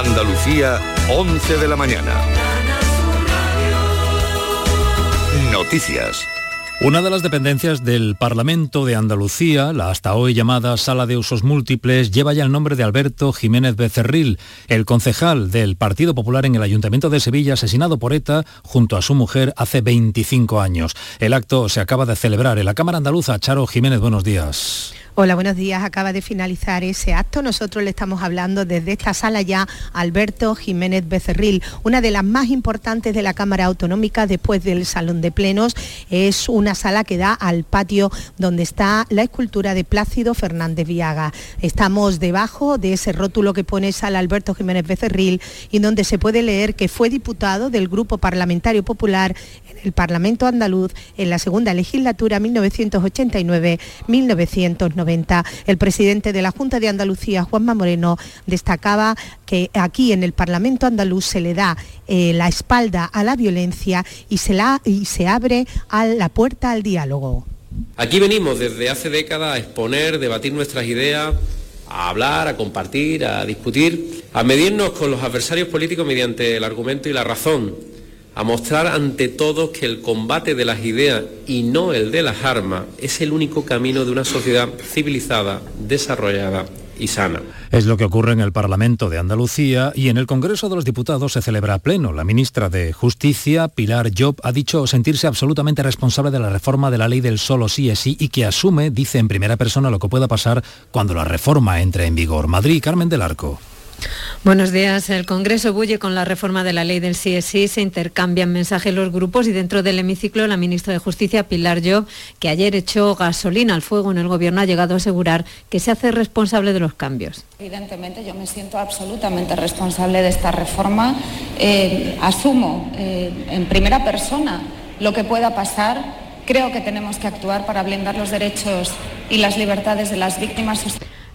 Andalucía, 11 de la mañana. Noticias. Una de las dependencias del Parlamento de Andalucía, la hasta hoy llamada Sala de Usos Múltiples, lleva ya el nombre de Alberto Jiménez Becerril, el concejal del Partido Popular en el Ayuntamiento de Sevilla, asesinado por ETA junto a su mujer hace 25 años. El acto se acaba de celebrar en la Cámara Andaluza. Charo Jiménez, buenos días. Hola, buenos días. Acaba de finalizar ese acto. Nosotros le estamos hablando desde esta sala ya Alberto Jiménez Becerril, una de las más importantes de la Cámara Autonómica después del Salón de Plenos. Es una sala que da al patio donde está la escultura de Plácido Fernández Viaga. Estamos debajo de ese rótulo que pone Sala Alberto Jiménez Becerril y donde se puede leer que fue diputado del Grupo Parlamentario Popular en el Parlamento andaluz en la segunda legislatura 1989-1990. El presidente de la Junta de Andalucía, Juanma Moreno, destacaba que aquí en el Parlamento andaluz se le da eh, la espalda a la violencia y se, la, y se abre a la puerta al diálogo. Aquí venimos desde hace décadas a exponer, debatir nuestras ideas, a hablar, a compartir, a discutir, a medirnos con los adversarios políticos mediante el argumento y la razón, a mostrar ante todos que el combate de las ideas y no el de las armas es el único camino de una sociedad civilizada, desarrollada y sana. Es lo que ocurre en el Parlamento de Andalucía y en el Congreso de los Diputados se celebra a pleno. La ministra de Justicia, Pilar Job, ha dicho sentirse absolutamente responsable de la reforma de la ley del solo sí es sí y que asume, dice en primera persona, lo que pueda pasar cuando la reforma entre en vigor. Madrid, Carmen del Arco. Buenos días. El Congreso bulle con la reforma de la ley del CSI. Se intercambian mensajes los grupos y dentro del hemiciclo la ministra de Justicia, Pilar Job, que ayer echó gasolina al fuego en el Gobierno, ha llegado a asegurar que se hace responsable de los cambios. Evidentemente yo me siento absolutamente responsable de esta reforma. Eh, asumo eh, en primera persona lo que pueda pasar. Creo que tenemos que actuar para blindar los derechos y las libertades de las víctimas.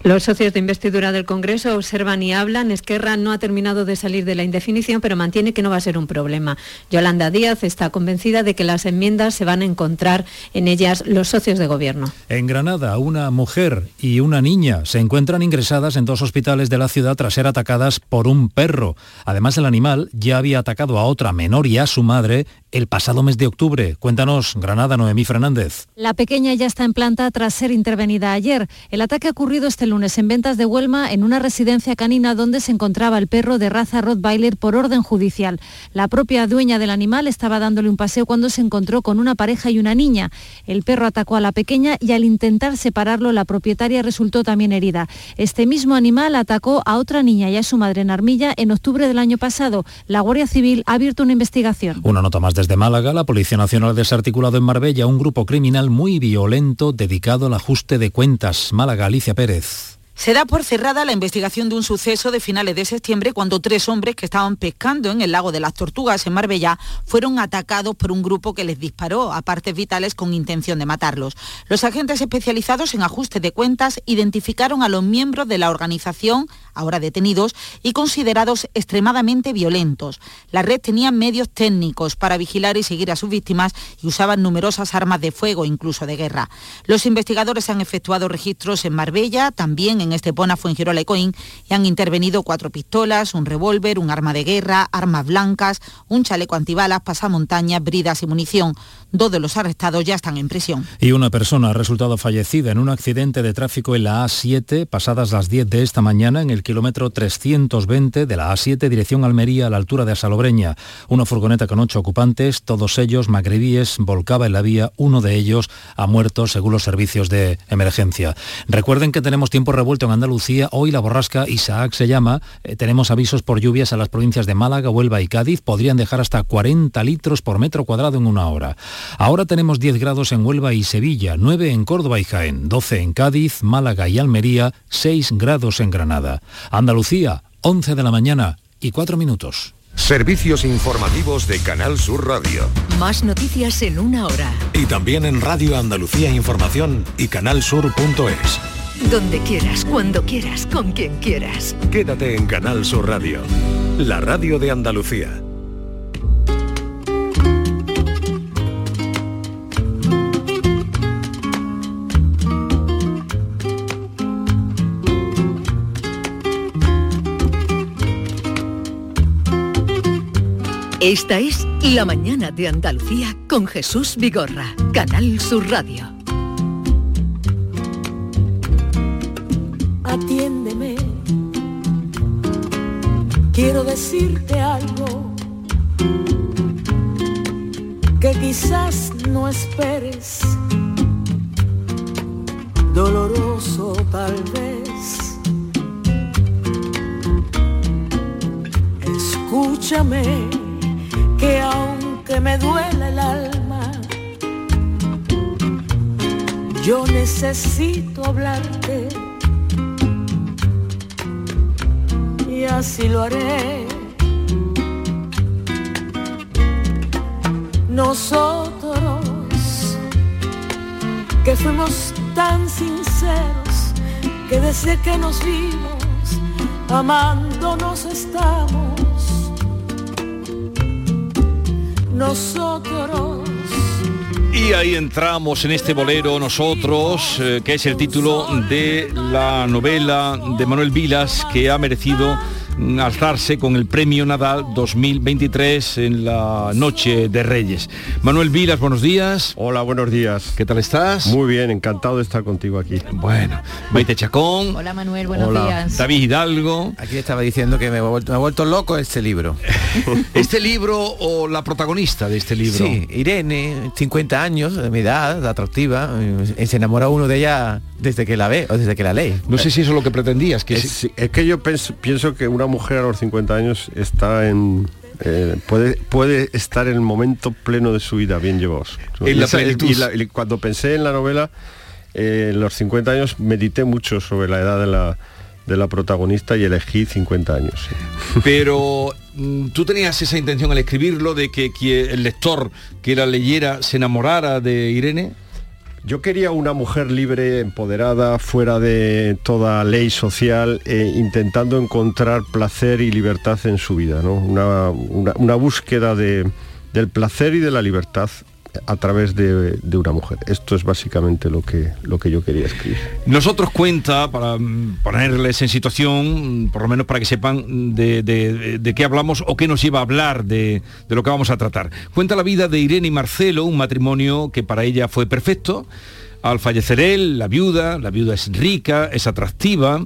Los socios de investidura del Congreso observan y hablan. Esquerra no ha terminado de salir de la indefinición, pero mantiene que no va a ser un problema. Yolanda Díaz está convencida de que las enmiendas se van a encontrar en ellas los socios de gobierno. En Granada, una mujer y una niña se encuentran ingresadas en dos hospitales de la ciudad tras ser atacadas por un perro. Además, el animal ya había atacado a otra menor y a su madre el pasado mes de octubre. Cuéntanos, Granada, Noemí Fernández. La pequeña ya está en planta tras ser intervenida ayer. El ataque ha ocurrido este lunes en ventas de Huelma en una residencia canina donde se encontraba el perro de raza Rottweiler por orden judicial. La propia dueña del animal estaba dándole un paseo cuando se encontró con una pareja y una niña. El perro atacó a la pequeña y al intentar separarlo la propietaria resultó también herida. Este mismo animal atacó a otra niña y a su madre en Armilla en octubre del año pasado. La Guardia Civil ha abierto una investigación. Una nota más desde Málaga, la Policía Nacional ha desarticulado en Marbella un grupo criminal muy violento dedicado al ajuste de cuentas. Málaga, Alicia Pérez. Se da por cerrada la investigación de un suceso de finales de septiembre cuando tres hombres que estaban pescando en el lago de las Tortugas en Marbella fueron atacados por un grupo que les disparó a partes vitales con intención de matarlos. Los agentes especializados en ajuste de cuentas identificaron a los miembros de la organización, ahora detenidos, y considerados extremadamente violentos. La red tenía medios técnicos para vigilar y seguir a sus víctimas y usaban numerosas armas de fuego, incluso de guerra. Los investigadores han efectuado registros en Marbella, también en en Estepona, Fuengirola y y han intervenido cuatro pistolas, un revólver, un arma de guerra, armas blancas, un chaleco antibalas, pasamontañas, bridas y munición. Dos de los arrestados ya están en prisión. Y una persona ha resultado fallecida en un accidente de tráfico en la A7 pasadas las 10 de esta mañana en el kilómetro 320 de la A7 dirección Almería a la altura de Asalobreña. Una furgoneta con ocho ocupantes, todos ellos magrebíes, volcaba en la vía. Uno de ellos ha muerto según los servicios de emergencia. Recuerden que tenemos tiempo revuelto en Andalucía. Hoy la borrasca Isaac se llama. Eh, tenemos avisos por lluvias a las provincias de Málaga, Huelva y Cádiz. Podrían dejar hasta 40 litros por metro cuadrado en una hora. Ahora tenemos 10 grados en Huelva y Sevilla, 9 en Córdoba y Jaén, 12 en Cádiz, Málaga y Almería, 6 grados en Granada. Andalucía, 11 de la mañana y 4 minutos. Servicios informativos de Canal Sur Radio. Más noticias en una hora. Y también en Radio Andalucía Información y canalsur.es. Donde quieras, cuando quieras, con quien quieras. Quédate en Canal Sur Radio, la radio de Andalucía. Esta es La Mañana de Andalucía con Jesús Vigorra, Canal Sur Radio. Atiéndeme, quiero decirte algo que quizás no esperes, doloroso tal vez. Escúchame, que aunque me duela el alma, yo necesito hablarte. Y así lo haré. Nosotros, que fuimos tan sinceros, que desde que nos vimos, amándonos estamos. Nosotros. Y ahí entramos en este bolero nosotros, eh, que es el título de la novela de Manuel Vilas, que ha merecido alzarse con el Premio Nadal 2023 en la Noche de Reyes. Manuel Vilas, buenos días. Hola, buenos días. ¿Qué tal estás? Muy bien, encantado de estar contigo aquí. Bueno, Maite Chacón. Hola Manuel, buenos Hola. días. David Hidalgo. Aquí estaba diciendo que me he vuelto, me he vuelto loco este libro. ¿Este libro o la protagonista de este libro? Sí, Irene, 50 años, de mi edad, atractiva, eh, se enamora uno de ella desde que la ve o desde que la lee. No sé si eso es lo que pretendías, que es, sí, es que yo pens- pienso que una mujer a los 50 años está en eh, puede puede estar en el momento pleno de su vida bien llevados. Y la y la- y cuando pensé en la novela, eh, en los 50 años medité mucho sobre la edad de la de la protagonista y elegí 50 años. sí. Pero mm, tú tenías esa intención al escribirlo de que, que el lector que la leyera se enamorara de Irene. Yo quería una mujer libre, empoderada, fuera de toda ley social, eh, intentando encontrar placer y libertad en su vida, ¿no? Una, búsqueda de- del placer y de la libertad a través de, de una mujer. Esto es básicamente lo que, lo que yo quería escribir. Nosotros cuenta, para mm, ponerles en situación, mm, por lo menos para que sepan de, de- qué hablamos o qué nos lleva a hablar de lo que vamos a tratar. Cuenta la vida de Irene y Marcelo, un matrimonio que para ella fue perfecto. Al fallecer él, la viuda, la viuda es rica, es atractiva,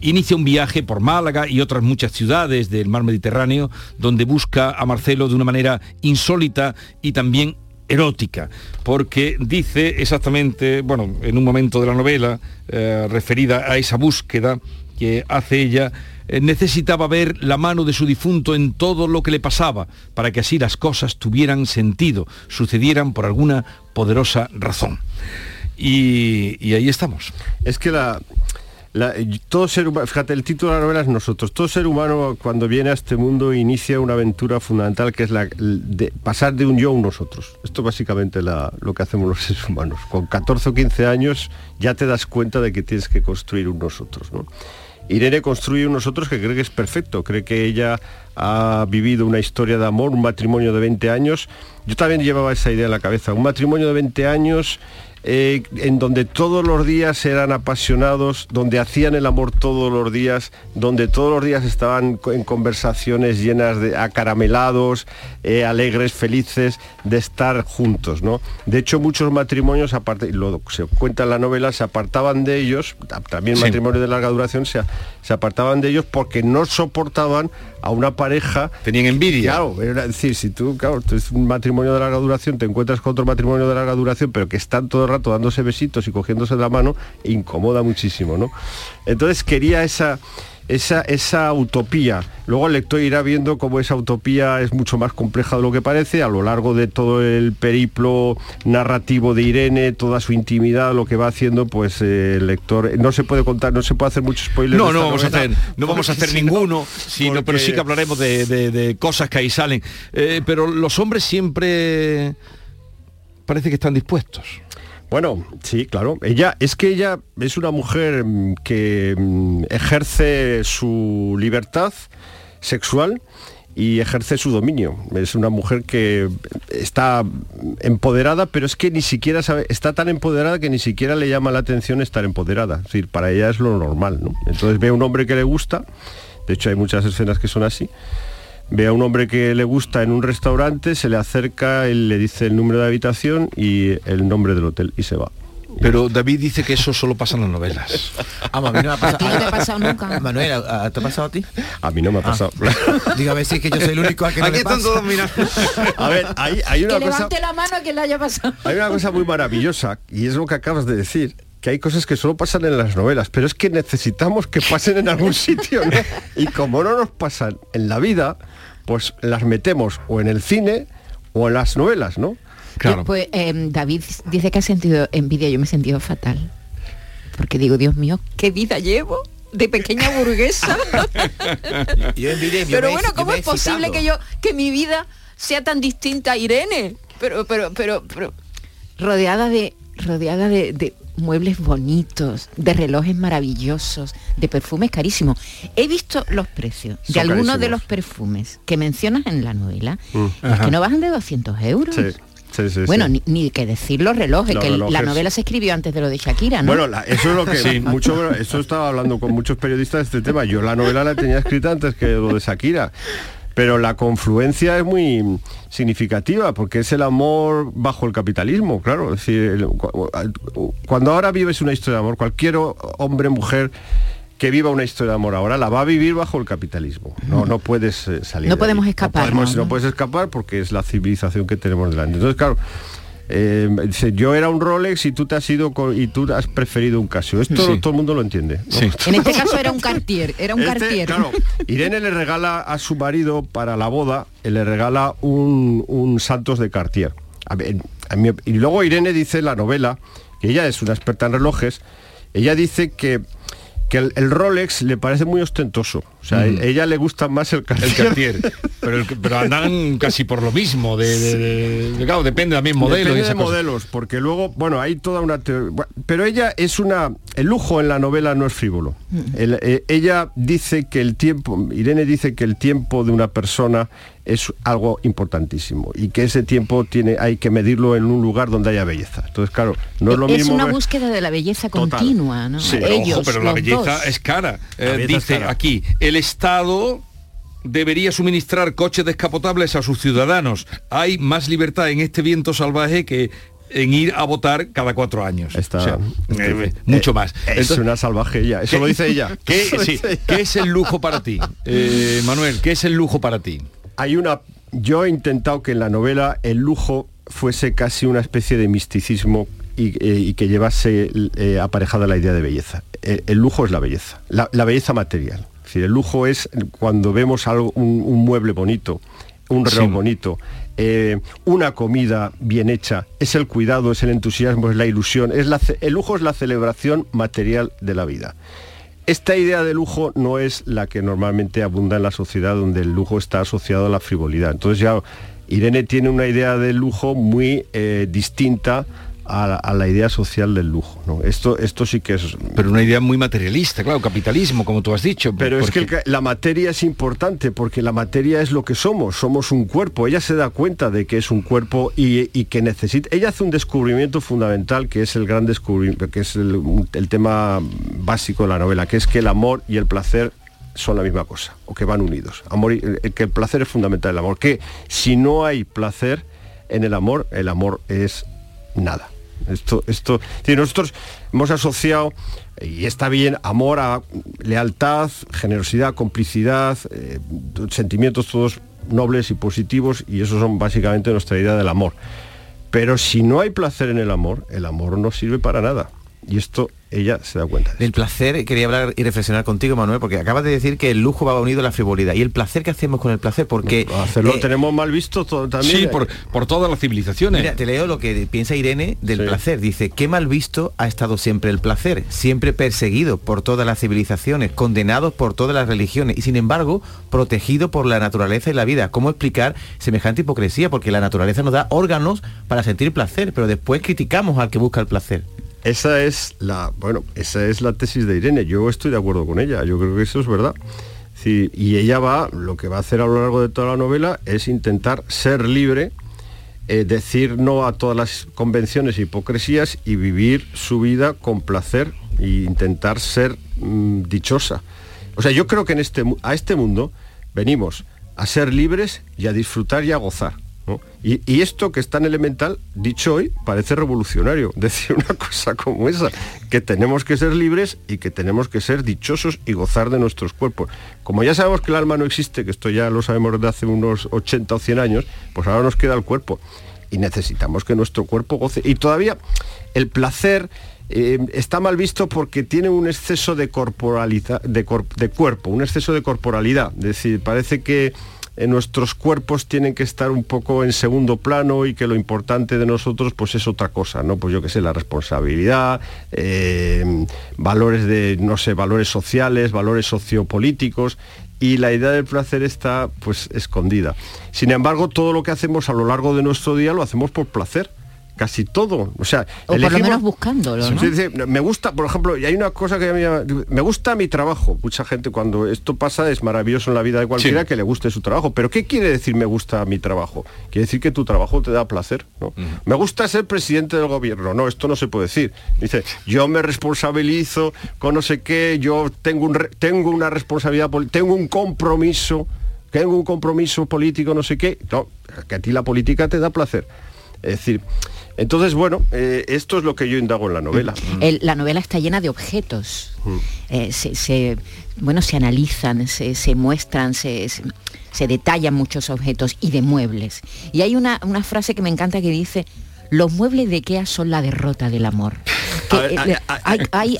inicia un viaje por Málaga y otras muchas ciudades del mar Mediterráneo donde busca a Marcelo de una manera insólita y también erótica, porque dice exactamente, bueno, en un momento de la novela eh, referida a esa búsqueda que hace ella, eh, necesitaba ver la mano de su difunto en todo lo que le pasaba, para que así las cosas tuvieran sentido, sucedieran por alguna poderosa razón. Y, y ahí estamos. Es que la, la- todo ser fíjate, el título de la novela es nosotros. Todo ser humano cuando viene a este mundo inicia una aventura fundamental que es la de pasar de un yo a un nosotros. Esto es básicamente lo que hacemos los seres humanos. Con 14 o 15 años ya te das cuenta de que tienes que construir un nosotros. ¿no? Irene construye un nosotros que cree que es perfecto, cree que ella ha vivido una historia de amor, un matrimonio de 20 años. Yo también llevaba esa idea en la cabeza, un matrimonio de 20 años eh, en donde todos los días eran apasionados, donde hacían el amor todos los días, donde todos los días estaban en conversaciones llenas de acaramelados, eh, alegres, felices de estar juntos, ¿no? De hecho, muchos matrimonios, aparte, lo se cuenta en la novela, se apartaban de ellos, ta- también Sí. matrimonios de larga duración, se, se apartaban de ellos porque no soportaban a una pareja. Tenían envidia. Claro, era decir, si tú, claro, tú es un matrimonio de larga duración, te encuentras con otro matrimonio de larga duración, pero que están todo el rato dándose besitos y cogiéndose de la mano, incomoda muchísimo, ¿no? Entonces quería esa, esa, esa utopía. Luego el lector irá viendo cómo esa utopía es mucho más compleja de lo que parece a lo largo de todo el periplo narrativo de Irene, toda su intimidad, lo que va haciendo, pues eh, el lector no se puede contar, no se puede hacer mucho spoiler. No, no vamos a hacer, no vamos a hacer si no- ninguno, sino, pero sí que hablaremos de, de- de cosas que ahí salen. Eh, pero los hombres siempre parece que están dispuestos. Bueno, sí, claro. Ella es que ella es una mujer mm, que mm, ejerce su libertad sexual y ejerce su dominio. Es una mujer que está empoderada, pero es que ni siquiera sabe, está tan empoderada que ni siquiera le llama la atención estar empoderada. Es decir, para ella es lo normal, ¿no? Entonces ve a un hombre que le gusta, de hecho hay muchas escenas que son así, ve a un hombre que le gusta en un restaurante, se le acerca, él le dice el número de habitación y el nombre del hotel y se va. Pero David dice que eso solo pasa en las novelas. Ah, a mí no me ha pasado. ¿A ti no te ha pasado nunca? Manuel, ¿a- a- ¿te ha pasado a ti? A mí no me ha pasado. Digo, a ver si es que yo soy el único al que no Aquí le están pasa. todos mirando. A ver, hay, hay una que cosa... levante la mano a quien le haya pasado. Hay una cosa muy maravillosa y es lo que acabas de decir, que hay cosas que solo pasan en las novelas, pero es que necesitamos que pasen en algún sitio, ¿no? Y como no nos pasan en la vida, pues las metemos o en el cine o en las novelas, ¿no? Claro. Pues eh, David dice que ha sentido envidia, yo me he sentido fatal. Porque digo, Dios mío, ¿qué vida llevo? De pequeña burguesa. Yo envidia, yo pero bueno, ¿cómo es posible que yo, que mi vida sea tan distinta a Irene? Pero, pero, pero, pero, rodeada de, rodeada de, de muebles bonitos, de relojes maravillosos, de perfumes carísimos. He visto los precios de algunos de los perfumes que mencionas en la novela. Mm. es que no bajan de 200 euros. Sí, sí, sí, Bueno, sí. Ni, ni que decir los relojes, Los que la novela se escribió antes de lo de Shakira, ¿no? Bueno, la- eso es lo que Sí. mucho, eso estaba hablando con muchos periodistas de este tema. Yo la novela la tenía escrita antes que lo de Shakira. Pero la confluencia es muy significativa porque es el amor bajo el capitalismo, claro. Es decir, cuando ahora vives una historia de amor, cualquier hombre, mujer que viva una historia de amor ahora la va a vivir bajo el capitalismo. No, no puedes eh, salir. No de podemos ahí. escapar, No, podemos- ¿no? no puedes escapar porque es la civilización que tenemos delante. Entonces, claro, eh, dice, yo era un Rolex y tú te has ido con- y tú has preferido un Casio. Esto Sí. todo el mundo lo entiende. ¿no? En este caso era un Cartier, era un Este, Cartier. claro, Irene le regala a su marido para la boda, eh, le regala un, un Santos de Cartier. A ver, a mí- y luego Irene dice en la novela, que ella es una experta en relojes, ella dice que, que el, el Rolex le parece muy ostentoso. O sea, Mm. a ella le gusta más el Cartier. El Cartier. Pero, el- pero andan casi por lo mismo. De, de- de- de- claro, depende también modelo. Depende de cosa. modelos, porque luego, bueno, hay toda una teoría. Bueno, Pero ella es una. El lujo en la novela no es frívolo. El- eh, ella dice que el tiempo, Irene dice que el tiempo de una persona es algo importantísimo y que ese tiempo tiene, hay que medirlo en un lugar donde haya belleza. Entonces, claro, no es lo es mismo. una ver- búsqueda de la belleza Total. continua, ¿no? Sí, Pero, ojo, Ellos, pero la los belleza dos. es cara. Eh, belleza es dice cara. aquí, el Estado debería suministrar coches descapotables a sus ciudadanos. Hay más libertad en este viento salvaje que en ir a votar cada cuatro años. Está- O sea, este- eh, mucho más. Es Entonces, una salvaje ella, eso lo dice ella. ¿qué, sí. ¿qué es el lujo para ti? Eh, Manuel, ¿qué es el lujo para ti? Hay una yo he intentado que en la novela el lujo fuese casi una especie de misticismo y, eh, y que llevase eh, aparejada la idea de belleza. El lujo es la belleza la, la belleza material. Es decir, el lujo es cuando vemos algo un, un mueble bonito un reloj Sí. bonito eh, una comida bien hecha. Es el cuidado es el entusiasmo es la ilusión es la el lujo es la celebración material de la vida esta idea de lujo no es la que normalmente abunda en la sociedad donde el lujo está asociado a la frivolidad. Entonces ya Irene tiene una idea del lujo muy eh, distinta a la, a la idea social del lujo. ¿no? Esto, esto sí que es... Pero una idea muy materialista, claro, capitalismo, como tú has dicho. Pero es que el la materia es importante porque la materia es lo que somos, somos un cuerpo. Ella se da cuenta de que es un cuerpo y, y que necesita. Ella hace un descubrimiento fundamental que es el gran descubrimiento, que es el, tema básico de la novela, que es que el amor y el placer son la misma cosa o que van unidos. Amor y- eh, que el placer es fundamental el amor. Que si no hay placer en el amor, el amor es nada. Esto, esto, si nosotros hemos asociado, y está bien, amor a lealtad, generosidad, complicidad, eh, sentimientos todos nobles y positivos, y esos son básicamente nuestra idea del amor. Pero si no hay placer en el amor, el amor no sirve para nada. Y esto ella se da cuenta. Del placer quería hablar y reflexionar contigo, Manuel, porque acabas de decir que el lujo va unido a la frivolidad. ¿Y el placer que hacemos con el placer? Porque... Hacerlo eh, tenemos mal visto todo, también. Sí, por, por todas las civilizaciones. Mira, te leo lo que piensa Irene del placer. Dice, qué mal visto ha estado siempre el placer, siempre perseguido por todas las civilizaciones, condenado por todas las religiones y sin embargo protegido por la naturaleza y la vida. ¿Cómo explicar semejante hipocresía? Porque la naturaleza nos da órganos para sentir placer, pero después criticamos al que busca el placer. Esa es la, bueno, esa es la tesis de Irene. Yo estoy de acuerdo con ella. Yo creo que eso es verdad. Sí, y ella va, lo que va a hacer a lo largo de toda la novela es intentar ser libre, eh, decir no a todas las convenciones e hipocresías y vivir su vida con placer e intentar ser mm, dichosa. O sea, yo creo que en este, a este mundo venimos a ser libres y a disfrutar y a gozar. Y, esto que es tan elemental, dicho hoy, parece revolucionario. Decir una cosa como esa, que tenemos que ser libres y que tenemos que ser dichosos y gozar de nuestros cuerpos. Como ya sabemos que el alma no existe, que esto ya lo sabemos desde hace unos 80 o 100 años, pues ahora nos queda el cuerpo. Y necesitamos que nuestro cuerpo goce. Y todavía el placer eh, está mal visto porque tiene un exceso de corporalidad, de, de cuerpo, un exceso de corporalidad. Es decir, parece que nuestros cuerpos tienen que estar un poco en segundo plano y que lo importante de nosotros pues es otra cosa, ¿no? Pues yo que sé, la responsabilidad, eh, valores de, no sé, valores sociales, valores sociopolíticos y la idea del placer está pues escondida. Sin embargo, todo lo que hacemos a lo largo de nuestro día lo hacemos por placer casi todo. O sea, o por lo menos buscándolo. ¿no? me gusta, por ejemplo, y hay una cosa que a mí me gusta mi trabajo. Mucha gente cuando esto pasa es maravilloso en la vida de cualquiera que le guste su trabajo. Pero ¿qué quiere decir me gusta mi trabajo? Quiere decir que tu trabajo te da placer. ¿no? Me gusta ser presidente del gobierno. No, esto no se puede decir. Dice, yo me responsabilizo con no sé qué, yo tengo, un tengo una responsabilidad, tengo un compromiso, tengo un compromiso político, no sé qué. No, que a ti la política te da placer. Es decir, entonces, bueno, eh, esto es lo que yo indago en la novela. Mm. la novela está llena de objetos. Mm. Eh, se, bueno, se analizan, se, muestran, se, detallan muchos objetos y de muebles. Y hay una, una frase que me encanta que dice, los muebles de Ikea son la derrota del amor. Hay,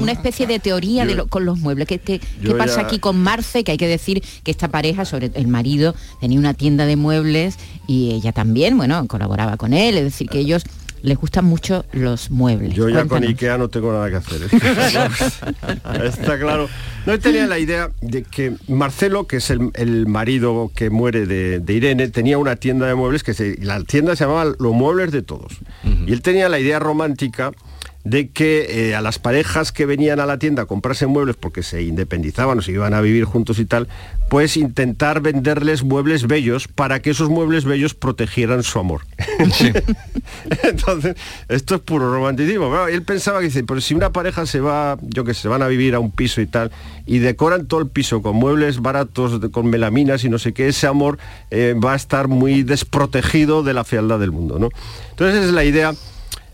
una especie de teoría con los muebles. ¿Qué, pasa aquí con Marce? Que hay que decir que esta pareja, sobre el marido, tenía una tienda de muebles y ella también, bueno, colaboraba con él. Es decir, que ellos les gustan mucho los muebles. Yo ya con Ikea no tengo nada que hacer. ¿eh? Está claro. No tenía la idea de que Marcelo, que es el, marido que muere de, Irene, tenía una tienda de muebles que se, la tienda se llamaba Los Muebles de Todos. Y él tenía la idea romántica de que eh, a las parejas que venían a la tienda a comprarse muebles porque se independizaban o se iban a vivir juntos y tal, pues intentar venderles muebles bellos para que esos muebles bellos protegieran su amor. Entonces, esto es puro romanticismo. él pensaba que dice, pero si una pareja se va, yo que sé, se van a vivir a un piso y tal, y decoran todo el piso con muebles baratos, con melaminas y no sé qué, ese amor eh, va a estar muy desprotegido de la fealdad del mundo. ¿no? Entonces es la idea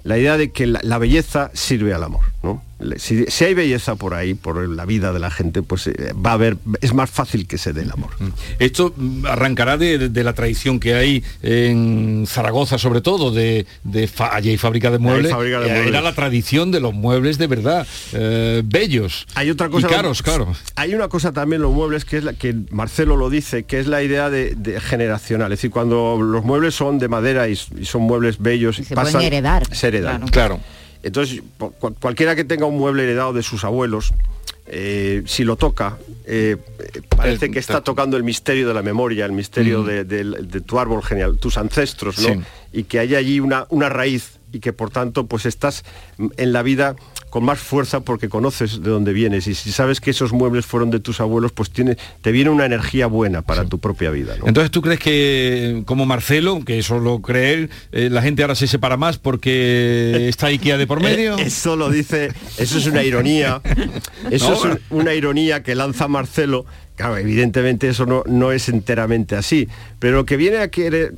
la idea de que la, belleza sirve al amor. ¿No? Si, hay belleza por ahí, por la vida de la gente, pues eh, va a haber, es más fácil que se dé el amor. Mm. Esto mm, arrancará de, la tradición que hay en Zaragoza, sobre todo, de, de y fábrica de muebles. Eh, era la tradición de los muebles de verdad, eh, bellos. Hay otra cosa. Y caros, claro. Hay una cosa también los muebles que es la que Marcelo lo dice, que es la idea de, generacional. Es decir, cuando los muebles son de madera y, son muebles bellos, se pasan, pueden heredar. Se heredan. claro. Entonces, cualquiera que tenga un mueble heredado de sus abuelos, eh, si lo toca, eh, parece que está tocando el misterio de la memoria, el misterio de, tu árbol genial, tus ancestros, ¿no? Y que hay allí una, una raíz y que por tanto pues estás en la vida con más fuerza porque conoces de dónde vienes y si sabes que esos muebles fueron de tus abuelos, pues tiene, te viene una energía buena para tu propia vida. Entonces, ¿tú crees que, como Marcelo, que eso lo cree él, eh, la gente ahora se separa más porque está IKEA de por eh, medio? eso lo dice, eso es una ironía, eso es una ironía que lanza Marcelo Claro, evidentemente eso no, no, es enteramente así, pero lo que viene a querer,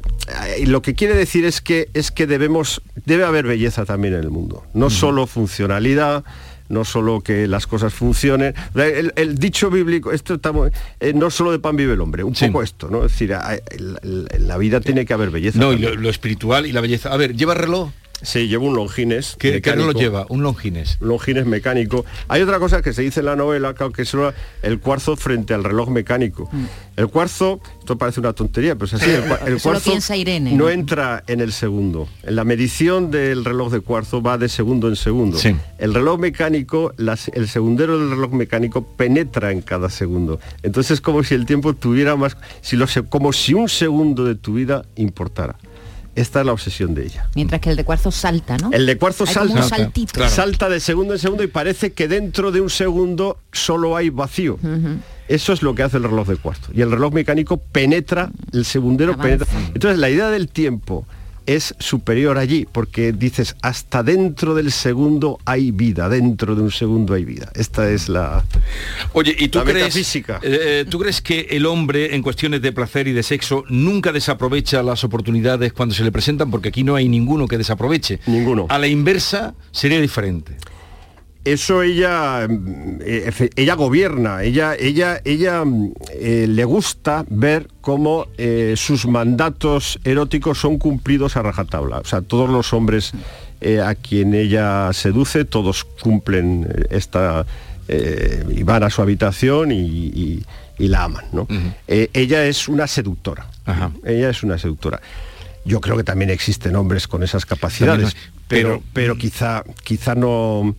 eh, lo que quiere decir es que es que debemos, debe haber belleza también en el mundo, no solo funcionalidad, no solo que las cosas funcionen. El, dicho bíblico, esto estamos, eh, no solo de pan vive el hombre, un poco esto, ¿no? Es decir, en la vida tiene que haber belleza. No, y lo, espiritual y la belleza. A ver, ¿lleva reloj? Sí, llevo un longines. ¿Qué, ¿qué lo lleva? Un longines. Longines mecánico. Hay otra cosa que se dice en la novela, que es el cuarzo frente al reloj mecánico. Mm. El cuarzo, esto parece una tontería, pero es así. El, cuarzo no, entra en el segundo. En la medición del reloj de cuarzo va de segundo en segundo. El reloj mecánico, el segundero del reloj mecánico penetra en cada segundo. Entonces es como si el tiempo tuviera más, si lo, como si un segundo de tu vida importara. Esta es la obsesión de ella. Mientras que el de cuarzo salta, ¿no? El de cuarzo salta, salta de segundo en segundo y parece que dentro de un segundo solo hay vacío. Eso es lo que hace el reloj de cuarzo. Y el reloj mecánico penetra, el segundero penetra. Entonces la idea del tiempo es superior allí, porque dices, hasta dentro del segundo hay vida, dentro de un segundo hay vida. Esta es la... Oye, ¿y tú crees, metafísica. eh, ¿tú crees que el hombre en cuestiones de placer y de sexo nunca desaprovecha las oportunidades cuando se le presentan? Porque aquí no hay ninguno que desaproveche. Ninguno. A la inversa sería diferente. Eso ella eh, ella gobierna ella ella ella mm, eh, le gusta ver cómo eh, sus mandatos eróticos son cumplidos a rajatabla. O sea todos los hombres eh, a quien ella seduce todos cumplen esta y van a su habitación y, y- y la aman ¿no? Ella es una seductora. Ella es una seductora. Yo creo que también existen hombres con esas capacidades También, pero pero quizá quizá no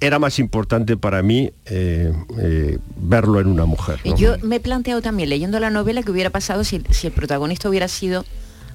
era más importante para mí eh, eh, verlo en una mujer. ¿no? Yo me he planteado también, leyendo la novela, que hubiera pasado si, si el protagonista hubiera sido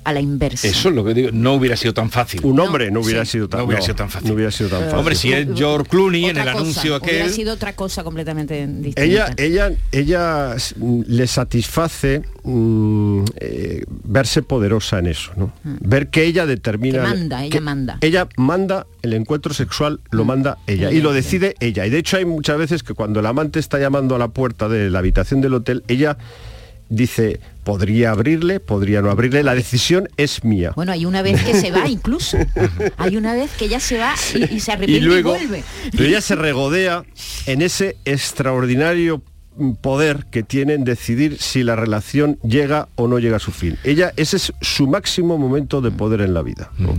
a la inversa. Eso es lo que digo, no hubiera sido tan fácil. Un hombre no hubiera sido tan no hubiera sido tan fácil. no hubiera sido tan fácil. Hombre, si es George Clooney en el cosa, anuncio Hubiera aquel. sido otra cosa completamente distinta. Ella, ella, ella mm, le satisface mm, eh, verse poderosa en eso, ¿no? Ver que ella determina. Mm. Que manda, ella que manda. Ella manda el encuentro sexual, lo manda ella. Y lo decide ella. Y de hecho hay muchas veces que cuando el amante está llamando a la puerta de la habitación del hotel, ella dice, podría abrirle, podría no abrirle, la decisión es mía. Bueno, hay una vez que se va incluso. Hay una vez que ella se va y, y se arrepiente y y, luego vuelve. pero ella se regodea en ese extraordinario poder que tiene en decidir si la relación llega o no llega a su fin. Ella, ese es su máximo momento de poder en la vida. ¿no?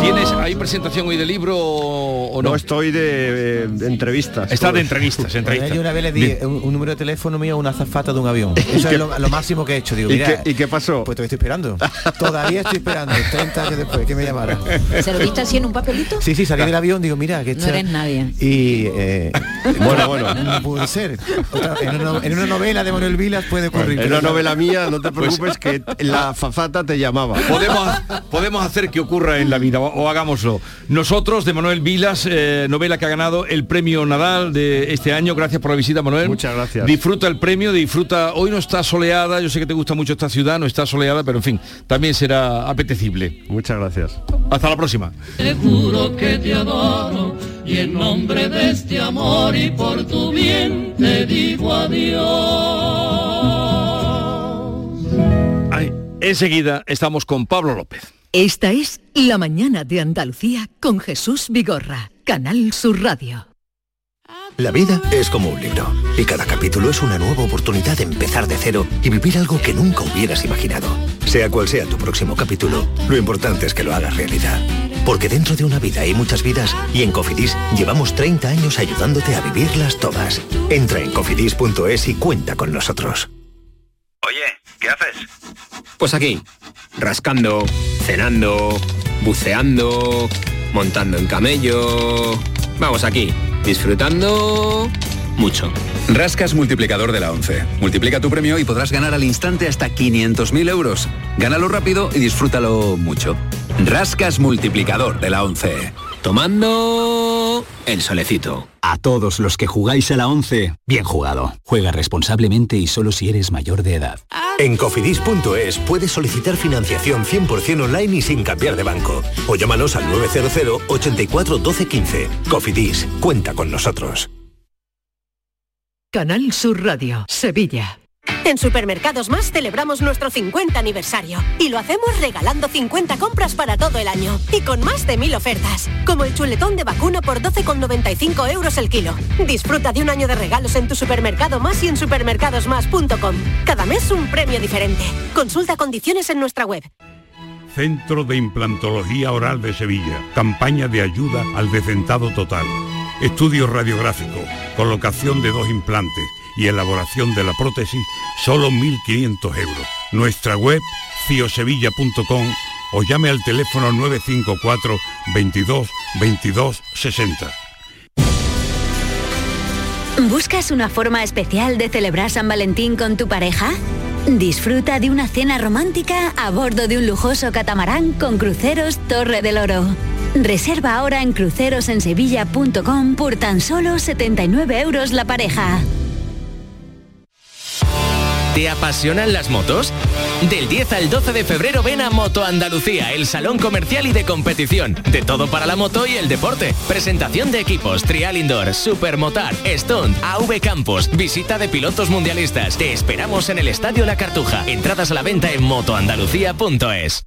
¿Tienes, ¿Hay presentación hoy de libro o no? No estoy de, eh, de entrevistas. Está de entrevistas, entrevistas. Yo una vez le di un, un número de teléfono mío a una azafata de un avión. Eso es lo, lo máximo que he hecho. Digo, ¿Y mira, qué- y qué pasó? Pues todavía estoy esperando. Todavía estoy esperando, 30 años después que me llamara. ¿Se lo viste así en un papelito? Sí, sí, salí del avión, digo, mira, que No eres nadie. Y eh, Bueno, bueno. no puede ser. Otra- en, una, en una novela de Manuel Vilas puede ocurrir. En pero una novela mía, no te preocupes que la fafata te llamaba. Podemos, podemos hacer que ocurra en la vida o, o hagámoslo. Nosotros, de Manuel Vilas, eh, novela que ha ganado el premio Nadal de este año. Gracias por la visita, Manuel. Muchas gracias. Disfruta el premio, disfruta. Hoy no está soleada, yo sé que te gusta mucho esta ciudad, no está soleada, pero en fin, también será apetecible. Muchas gracias. Hasta la próxima. Te juro que te adoro y en nombre de este amor y por tu bien te digo adiós. Ay, enseguida estamos con Pablo López. Esta es La mañana de Andalucía con Jesús Vigorra, Canal Sur Radio. La vida es como un libro y cada capítulo es una nueva oportunidad de empezar de cero y vivir algo que nunca hubieras imaginado. Sea cual sea tu próximo capítulo, lo importante es que lo hagas realidad. Porque dentro de una vida hay muchas vidas y en Cofidis llevamos 30 años ayudándote a vivirlas todas. Entra en cofidis.es y cuenta con nosotros. Oye, ¿qué haces? Pues aquí, rascando, cenando, buceando, montando en camello. Vamos aquí, disfrutando mucho. Rascas multiplicador de la 11. Multiplica tu premio y podrás ganar al instante hasta 500.000 euros. Gánalo rápido y disfrútalo mucho. Rascas multiplicador de la 11. Tomando el solecito. A todos los que jugáis a la 11, bien jugado. Juega responsablemente y solo si eres mayor de edad. En cofidis.es puedes solicitar financiación 100% online y sin cambiar de banco. O llámanos al 900 84 12 15. Cofidis, cuenta con nosotros. Canal Sur Radio, Sevilla. En Supermercados Más celebramos nuestro 50 aniversario y lo hacemos regalando 50 compras para todo el año y con más de mil ofertas, como el chuletón de vacuno por 12,95 euros el kilo. Disfruta de un año de regalos en tu supermercado más y en supermercadosmás.com. Cada mes un premio diferente. Consulta condiciones en nuestra web. Centro de Implantología Oral de Sevilla. Campaña de ayuda al decentado total. Estudio radiográfico, colocación de dos implantes y elaboración de la prótesis, solo 1.500 euros. Nuestra web, ciosevilla.com o llame al teléfono 954 22 22 60. ¿Buscas una forma especial de celebrar San Valentín con tu pareja? Disfruta de una cena romántica a bordo de un lujoso catamarán con cruceros Torre del Oro. Reserva ahora en crucerosensevilla.com por tan solo 79 euros la pareja. ¿Te apasionan las motos? Del 10 al 12 de febrero ven a Moto Andalucía, el salón comercial y de competición. De todo para la moto y el deporte. Presentación de equipos, trial indoor, supermotar, stunt, AV Campos, visita de pilotos mundialistas. Te esperamos en el Estadio La Cartuja. Entradas a la venta en motoandalucía.es.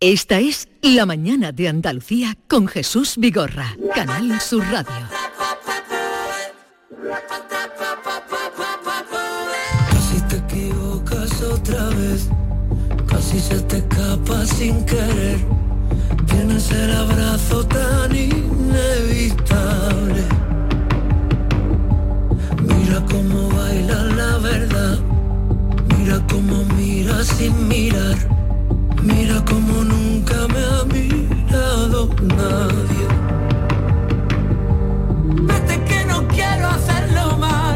Esta es La mañana de Andalucía con Jesús Vigorra, Canal Sur Radio. Casi te equivocas otra vez, casi se te escapa sin querer. Tienes el abrazo tan inevitable. Mira cómo baila la verdad, mira cómo mira sin mirar. Mira como nunca me ha mirado nadie. Vete que no quiero hacerlo mal,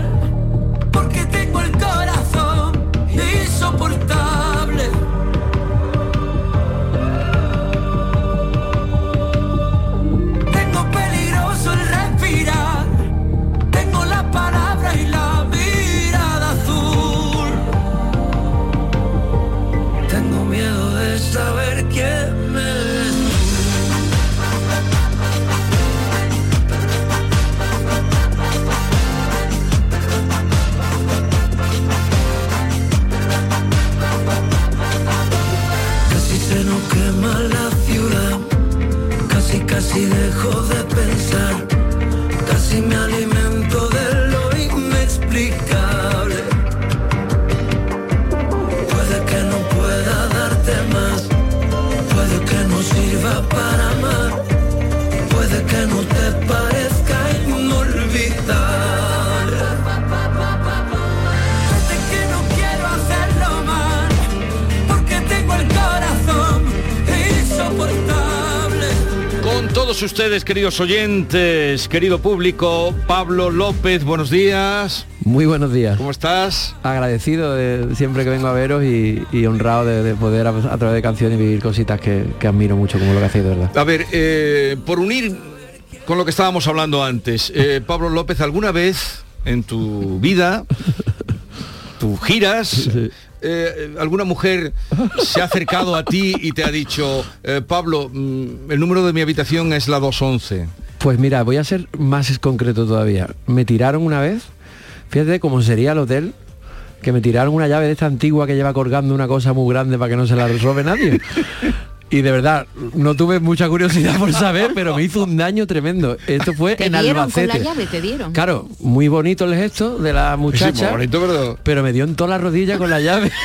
ustedes, queridos oyentes, querido público, Pablo López, buenos días. Muy buenos días. ¿Cómo estás? Agradecido de siempre que vengo a veros y, y honrado de, de poder a, a través de canciones vivir cositas que, que admiro mucho como lo que hacéis, de verdad. A ver, eh, por unir con lo que estábamos hablando antes, eh, Pablo López, ¿alguna vez en tu vida, tú giras, eh, alguna mujer se ha acercado a ti y te ha dicho, eh, Pablo, mm, el número de mi habitación es la 211? Pues mira, voy a ser más concreto todavía. Me tiraron una vez, fíjate cómo sería el hotel, que me tiraron una llave de esta antigua que lleva colgando una cosa muy grande para que no se la robe nadie. Y de verdad, no tuve mucha curiosidad por saber, pero me hizo un daño tremendo. Esto fue Te en dieron con la llave, te dieron. Claro, muy bonito el gesto de la muchacha. muy bonito, pero... me dio en toda la rodilla con la llave.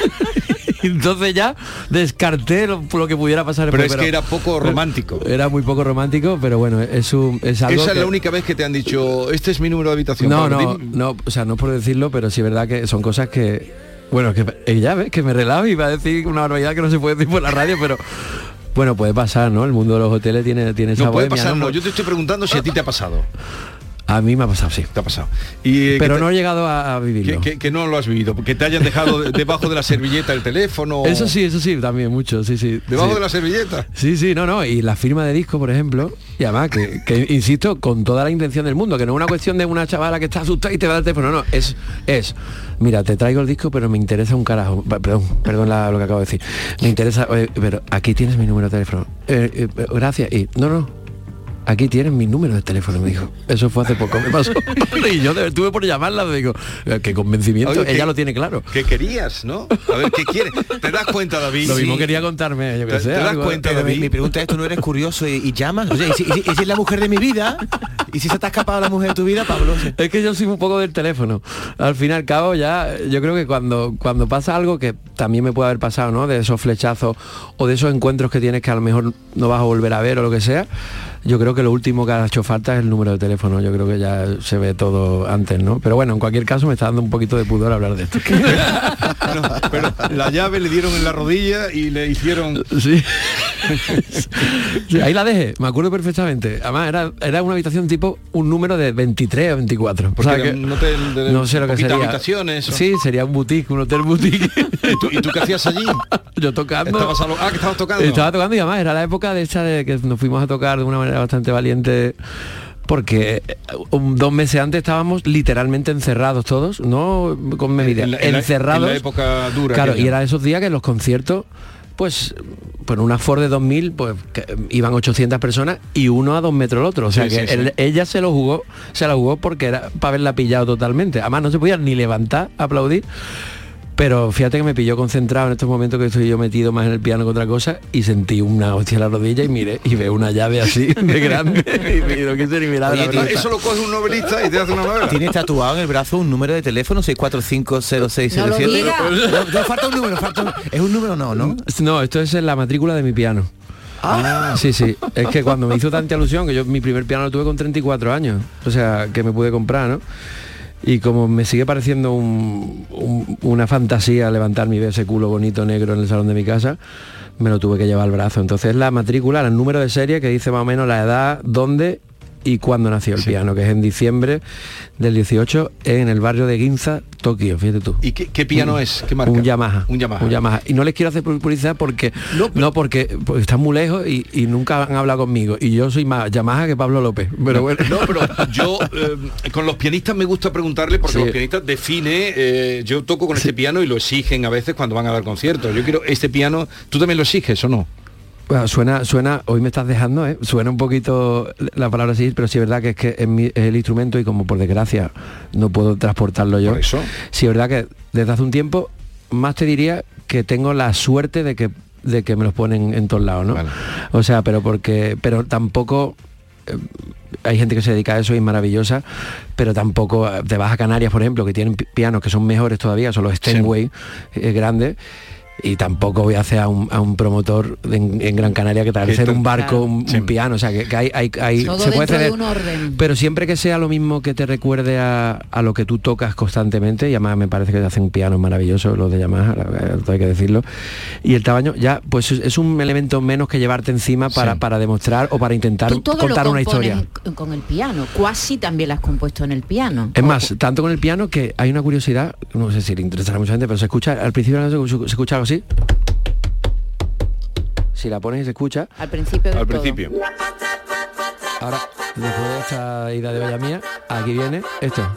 Y Entonces ya descarté lo, lo que pudiera pasar. Pero después, es que era poco romántico. Era muy poco romántico, pero bueno, es, un, es algo Esa es la única vez que te han dicho, este es mi número de habitación. no, no, dime". no, o sea, no por decirlo, pero sí es verdad que son cosas que, bueno, que ella ve que me relajo y va a decir una barbaridad que no se puede decir por la radio, pero bueno, puede pasar, ¿no? El mundo de los hoteles tiene, tiene esa No puede pasar, no. Yo te estoy preguntando si a ti te ha pasado. A mí me ha pasado, sí. Te ha pasado. Y, eh, pero te- no he llegado a, a vivirlo. Que, que- que no lo has vivido, que te hayan dejado de- debajo de la servilleta el teléfono. Eso sí, eso sí, también mucho, sí, sí. Debajo sí. de la servilleta. Sí, sí, no, no. Y la firma de disco, por ejemplo, y además que, que, insisto, con toda la intención del mundo, que no es una cuestión de una chavala que está asustada y te va a dar el teléfono, no, es, es, mira, te traigo el disco, pero me interesa un carajo. Perdón, perdón la- lo que acabo de decir. Me interesa, oye, pero aquí tienes mi número de teléfono. Eh, eh, gracias. Y no, no. Aquí tienes mi número de teléfono, me dijo. Eso fue hace poco, me pasó. y yo de- tuve por llamarla, digo, eh, qué convencimiento, Oye, ella que- lo tiene claro. ¿Qué querías, no? A ver, ¿qué quieres? ¿Te das cuenta, David? Lo mismo Sí. quería contarme, yo qué ¿Te- sé. te das algo- cuenta, mi, David? mi pregunta es, ¿tú no eres curioso y, y llamas? O sea, ¿y si, y si- y si es la mujer de mi vida? ¿Y si se te ha escapado la mujer de tu vida, Pablo? Es que yo soy un poco del teléfono. Al fin y al cabo ya, yo creo que cuando, cuando pasa algo que también me puede haber pasado, ¿no? De esos flechazos o de esos encuentros que tienes que a lo mejor no vas a volver a ver o lo que sea, yo creo que lo último que ha hecho falta es el número de teléfono. Yo creo que ya se ve todo antes, ¿no? Pero bueno, en cualquier caso me está dando un poquito de pudor hablar de esto. Pero la llave le dieron en la rodilla y le hicieron... Sí. Sí, ahí la dejé, me acuerdo perfectamente. Además, era, era una habitación tipo un número de 23 o 24. Porque O sea que de no sé lo que sería. habitaciones, o- Sí, sería un boutique, un hotel boutique. ¿Y tú, y tú qué hacías allí? Yo tocando. Estabas a lo- Ah, que estabas tocando. Estaba tocando y además era la época de esta de que nos fuimos a tocar de una manera bastante valiente porque eh, un- dos meses antes estábamos literalmente encerrados todos, no con medida, En la- en la- encerrados. en la época dura Claro, y era esos días que los conciertos, pues, por una Ford de 2000, pues que iban 800 personas y uno a dos metros el otro. O sea Sí, que sí, sí. él- ella se lo jugó, se la jugó porque era para haberla pillado totalmente. Además no se podía ni levantar, aplaudir. Pero fíjate que me pilló concentrado en estos momentos que estoy yo metido más en el piano que otra cosa y sentí una hostia en la rodilla y miré y veo una llave así de grande y no quise ni mirar Oye, la tío, verdad. Eso lo coge un novelista y te hace una novela. Tienes tatuado en el brazo un número de teléfono 6450607. No. No, no, falta un número, falta un- es un número no, ¿no? No, esto es en la matrícula de mi piano. Ah. Sí, sí. Es que cuando me hizo tanta ilusión, que yo mi primer piano lo tuve con 34 años, o sea, que me pude comprar, ¿no? Y como me sigue pareciendo un- un- una fantasía levantar mi ese culo bonito negro en el salón de mi casa, me lo tuve que llevar al brazo. Entonces la matrícula, el número de serie que dice más o menos la edad, dónde y cuándo nació el piano, que es en diciembre del 18 en el barrio de Ginza, Tokio, fíjate tú. ¿Y qué, qué piano Un- es? ¿Qué marca? Un Yamaha. Un Yamaha. Un Yamaha. Y no les quiero hacer publicidad porque no, porque, porque están muy lejos y, y nunca han hablado conmigo. Y yo soy más Yamaha que Pablo López. Pero no, bueno. no, pero yo eh, con los pianistas me gusta preguntarle porque Sí. los pianistas define, eh, yo toco con este piano y lo exigen a veces cuando van a dar conciertos. Yo quiero este piano, ¿tú también lo exiges o no? Bueno, suena, suena, hoy me estás dejando, ¿eh? suena un poquito la palabra así, pero sí es verdad que es que es, mi- es el instrumento y como por desgracia no puedo transportarlo yo. Por eso. Sí es verdad que desde hace un tiempo más te diría que tengo la suerte de que de que me los ponen en todos lados, ¿no? O sea, pero porque, pero tampoco eh, hay gente que se dedica a eso y es maravillosa, pero tampoco te vas a Canarias, por ejemplo, que tienen pi- pianos que son mejores todavía, son los Steinway eh, grandes. Y tampoco voy a hacer a un, a un promotor en, en Gran Canaria que tal te- un barco, un, un Sí. piano, o sea que, que hay, hay, hay- Todo se puede dentro de ceder, un orden. pero siempre que sea lo mismo que te recuerde a, a lo que tú tocas constantemente, y además me parece que hacen un piano maravilloso los de Yamaha, la hay que decirlo, y el tamaño ya pues es, un elemento menos que llevarte encima para, para demostrar o para intentar Tú todo contar lo una historia. con el piano. Cuasi también lo has compuesto en el piano. Es más, tanto con el piano que hay una curiosidad, no sé si le interesará a mucha gente, pero se escucha, al principio la se, se escucha algo así. Si la pones y se escucha. Al principio del Al todo. principio. Ahora, después de esta ida de olla mía, aquí viene esto.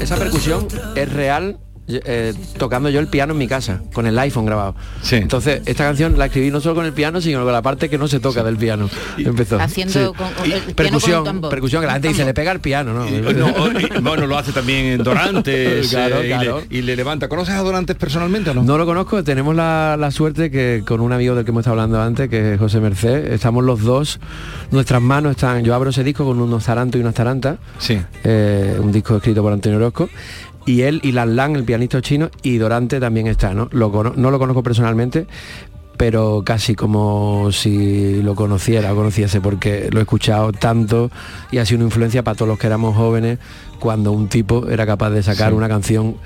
Esa percusión es real eh, tocando yo el piano en mi casa, con el iPhone grabado. Entonces, esta canción la escribí no solo con el piano, sino con la parte que no se toca del piano. Empezó. Haciendo con- con el piano con un percusión, percusión, que la gente dice, le pega el piano, ¿no? No, y- bueno, lo hace también en Dorantes Claro, eh, y le- claro. Y, le, levanta. ¿Conoces a Dorantes personalmente o no? No lo conozco, tenemos la, la suerte que con un amigo del que hemos estado hablando antes, que es José Merced, estamos los dos, nuestras manos están, yo abro ese disco con unos tarantos y unas tarantas, sí. eh, un disco escrito por Antonio Orozco, y él y Lan Lan, el pianista chino, y Dorante también está, ¿no? Lo no lo conozco personalmente, pero casi como si lo conociera o conociese, porque lo he escuchado tanto y ha sido una influencia para todos los que éramos jóvenes, cuando un tipo era capaz de sacar Sí. una canción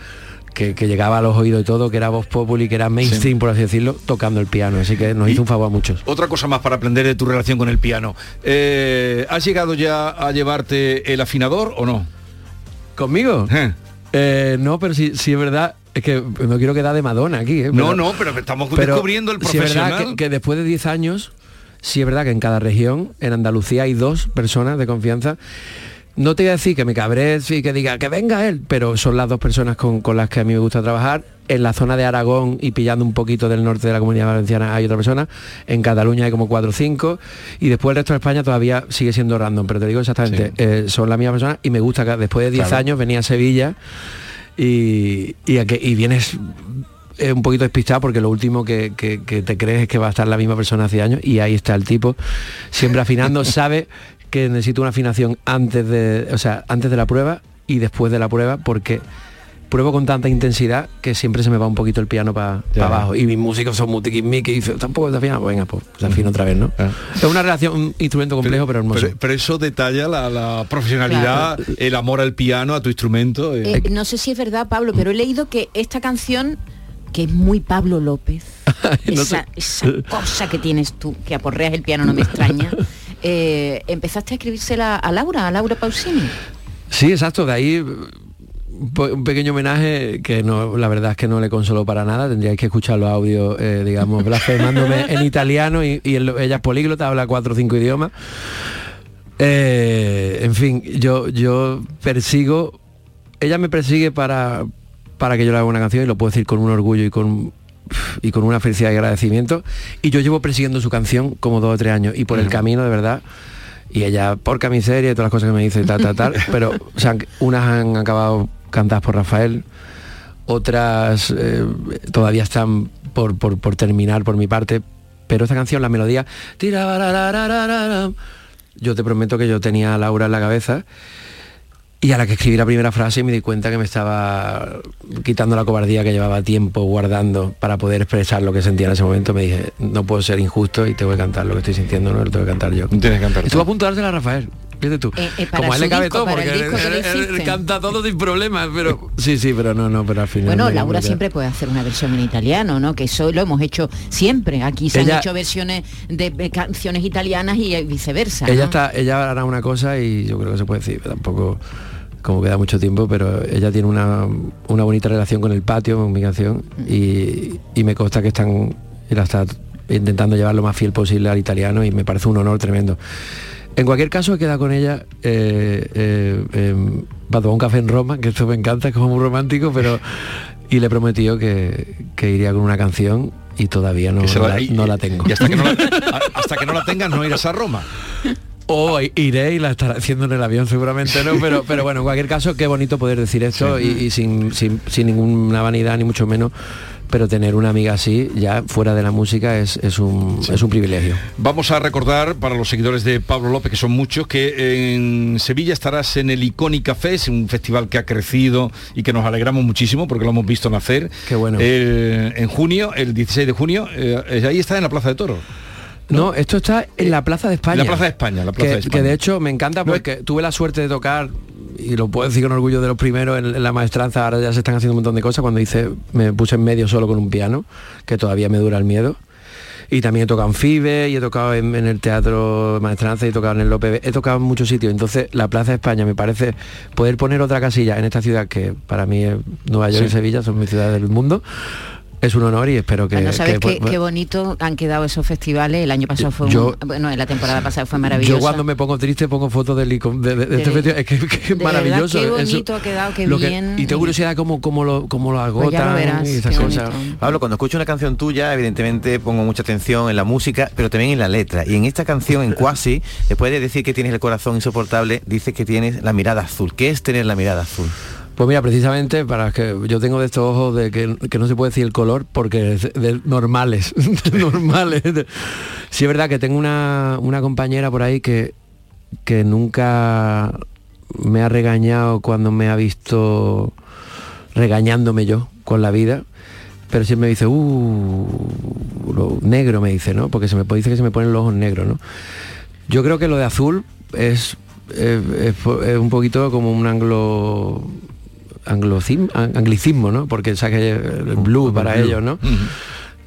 que, que llegaba a los oídos y todo, que era voz populi, que era mainstream, por así decirlo, tocando el piano. Así que nos hizo un favor a muchos. Otra cosa más para aprender de tu relación con el piano. Eh, ¿Has llegado ya a llevarte el afinador o no? ¿Conmigo? Eh, no, pero sí, sí es verdad. Es que no quiero quedar de Madonna aquí. ¿eh? No, no, pero estamos descubriendo el sí es verdad profesional. que, que después de 10 años, sí es verdad que en cada región, en Andalucía hay dos personas de confianza. No te voy a decir que me cabré y que diga que venga él, pero son las dos personas con, con las que a mí me gusta trabajar. En la zona de Aragón y pillando un poquito del norte de la comunidad valenciana hay otra persona. En Cataluña hay como cuatro o cinco. Y después el resto de España todavía sigue siendo random. Pero te digo exactamente, eh, son la misma persona y me gusta que después de 10 Claro. años venía a Sevilla y, y, a que- y vienes eh, un poquito despistado porque lo último que, que- que te crees es que va a estar la misma persona hace años y ahí está el tipo siempre afinando sabe que necesito una afinación antes de o sea antes de la prueba y después de la prueba porque pruebo con tanta intensidad que siempre se me va un poquito el piano para abajo. Y mis músicos son muy tiquismiquis y dicen, tampoco está afinado, venga, pues se afina otra vez, ¿no? Es una relación, un instrumento complejo, pero, hermoso. Pero, pero eso detalla la, la profesionalidad, el amor al piano, a tu instrumento. eh. Eh, no sé si es verdad, Pablo, pero he leído que esta canción, que es muy Pablo López, esa, esa cosa que tienes tú, que aporreas el piano, no me extraña, eh, empezaste a escribírsela a Laura, a Laura Pausini. Sí, exacto, de ahí un po- un pequeño homenaje que no, la verdad es que no le consoló para nada, tendríais que escuchar los audios, eh, digamos, blasfemándome en italiano y, y en lo- ella es políglota, habla cuatro o cinco idiomas. Eh, en fin, yo, yo persigo, ella me persigue para, para que yo le haga una canción y lo puedo decir con un orgullo y con y con una felicidad y agradecimiento. Y yo llevo persiguiendo su canción como dos o tres años y por el camino de verdad. Y ella porca miseria y todas las cosas que me dice tal tal tal. Pero o sea, unas han acabado cantadas por Rafael otras eh, todavía están por, por, por terminar por mi parte. Pero esta canción la melodía yo te prometo que yo tenía a Laura en la cabeza y a la que escribí la primera frase me di cuenta que me estaba quitando la cobardía que llevaba tiempo guardando para poder expresar lo que sentía en ese momento. Me dije, no puedo ser injusto y te voy a cantar lo que estoy sintiendo, no lo tengo que cantar yo. Tienes que cantar. Estuve a punto de dársela a Rafael. Fíjate tú. Eh, eh, Como a él le cabe disco, todo, porque el él, que él- canta todo sin problemas, pero... Sí, sí, pero no, no, pero al final... Bueno, Laura siempre puede hacer una versión en italiano, ¿no? Que eso lo hemos hecho siempre. Aquí se Ella- han hecho versiones de de canciones italianas y viceversa. Ella ¿no? está, ella hará una cosa y yo creo que se puede decir, tampoco como queda mucho tiempo, pero ella tiene una, una bonita relación con el patio, con mi canción, y, y me consta que están, y la está intentando llevar lo más fiel posible al italiano y me parece un honor tremendo. En cualquier caso, he quedado con ella eh, eh, em, para tomar un café en Roma, que esto me encanta, es como muy romántico, pero y le he prometido que, que iría con una canción y todavía no, la- la, y- no la tengo. y hasta que no la- hasta que no la tengas no irás a Roma. O iré y la estará haciendo en el avión seguramente, ¿no? Pero, pero bueno, en cualquier caso, qué bonito poder decir esto y, y sin, sin, sin ninguna vanidad, ni mucho menos, pero tener una amiga así, ya fuera de la música, es, es, un, es un privilegio. Vamos a recordar para los seguidores de Pablo López, que son muchos, que en Sevilla estarás en el Icónica Fest, un festival que ha crecido y que nos alegramos muchísimo porque lo hemos visto nacer. Qué bueno. En junio, el 16 de junio, eh, ahí está en la Plaza de Toro. No, esto está en la Plaza de España. La Plaza de España, la Plaza que, de España. que de hecho me encanta porque tuve la suerte de tocar y lo puedo decir con orgullo de los primeros en, en la maestranza ahora ya se están haciendo un montón de cosas cuando hice me puse en medio solo con un piano que todavía me dura el miedo y también he tocado en FIBE y he tocado en, en el teatro maestranza y he tocado en el OPB he tocado en muchos sitios entonces la Plaza de España me parece poder poner otra casilla en esta ciudad que para mí es Nueva York Sí. y Sevilla son mis ciudades del mundo es un honor y espero que, Bueno, ¿sabes que- qué, qué bonito han quedado esos festivales? El año pasado fue Yo- un- bueno, en la temporada pasada fue maravilloso. Yo cuando me pongo triste pongo fotos del icon- de, de- de este festival. Es que, que es de verdad, maravilloso. qué eso. bonito ha quedado, qué Lo que- bien. y tengo curiosidad cómo, cómo lo, cómo lo Pues lo agotan verás, y esas cosas. Pablo, cuando escucho una canción tuya, evidentemente pongo mucha atención en la música, pero también en la letra. Y en esta canción, en Quasi, después de decir que tienes el corazón insoportable, dices que tienes la mirada azul. ¿Qué es tener la mirada azul? Pues mira, precisamente para que yo tengo de estos ojos de que, que no se puede decir el color porque es de normales, normales. Sí es verdad que tengo una, una compañera por ahí que, que nunca me ha regañado cuando me ha visto regañándome yo con la vida, pero siempre me dice, uh, lo negro me dice, ¿no? Porque se me dice que se me ponen los ojos negros, ¿no? Yo creo que lo de azul es, es, es- un poquito como un an- anglicismo, ¿no? Porque saque el para blue. ellos, ¿no?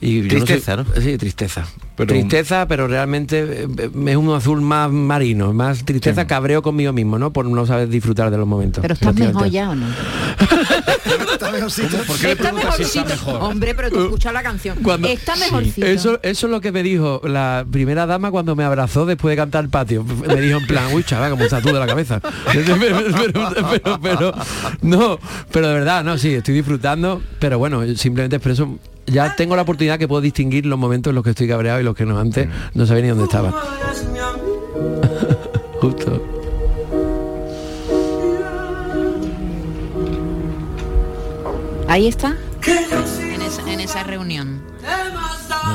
Y yo Tristeza, no sé- Sí, tristeza. Tristeza, pero realmente eh, es un azul más marino, más tristeza, cabreo conmigo mismo, ¿no? Por no saber disfrutar de los momentos. Pero estás mejor ya o no? ¿Por qué le Está si está mejorcito. mejor? Hombre, pero tú escuchas la canción. Cuando- está mejorcito. Eso, eso es lo que me dijo la primera dama cuando me abrazó después de cantar el patio. Me dijo en plan, uy, chaval, como estás tú de la cabeza. pero, pero- pero- pero- no, pero de verdad, no, sí, estoy disfrutando, pero bueno, simplemente expreso, ya tengo la oportunidad que puedo distinguir los momentos en los que estoy cabreado y que no antes no sabía ni dónde estaba. Justo. Ahí está. En esa reunión.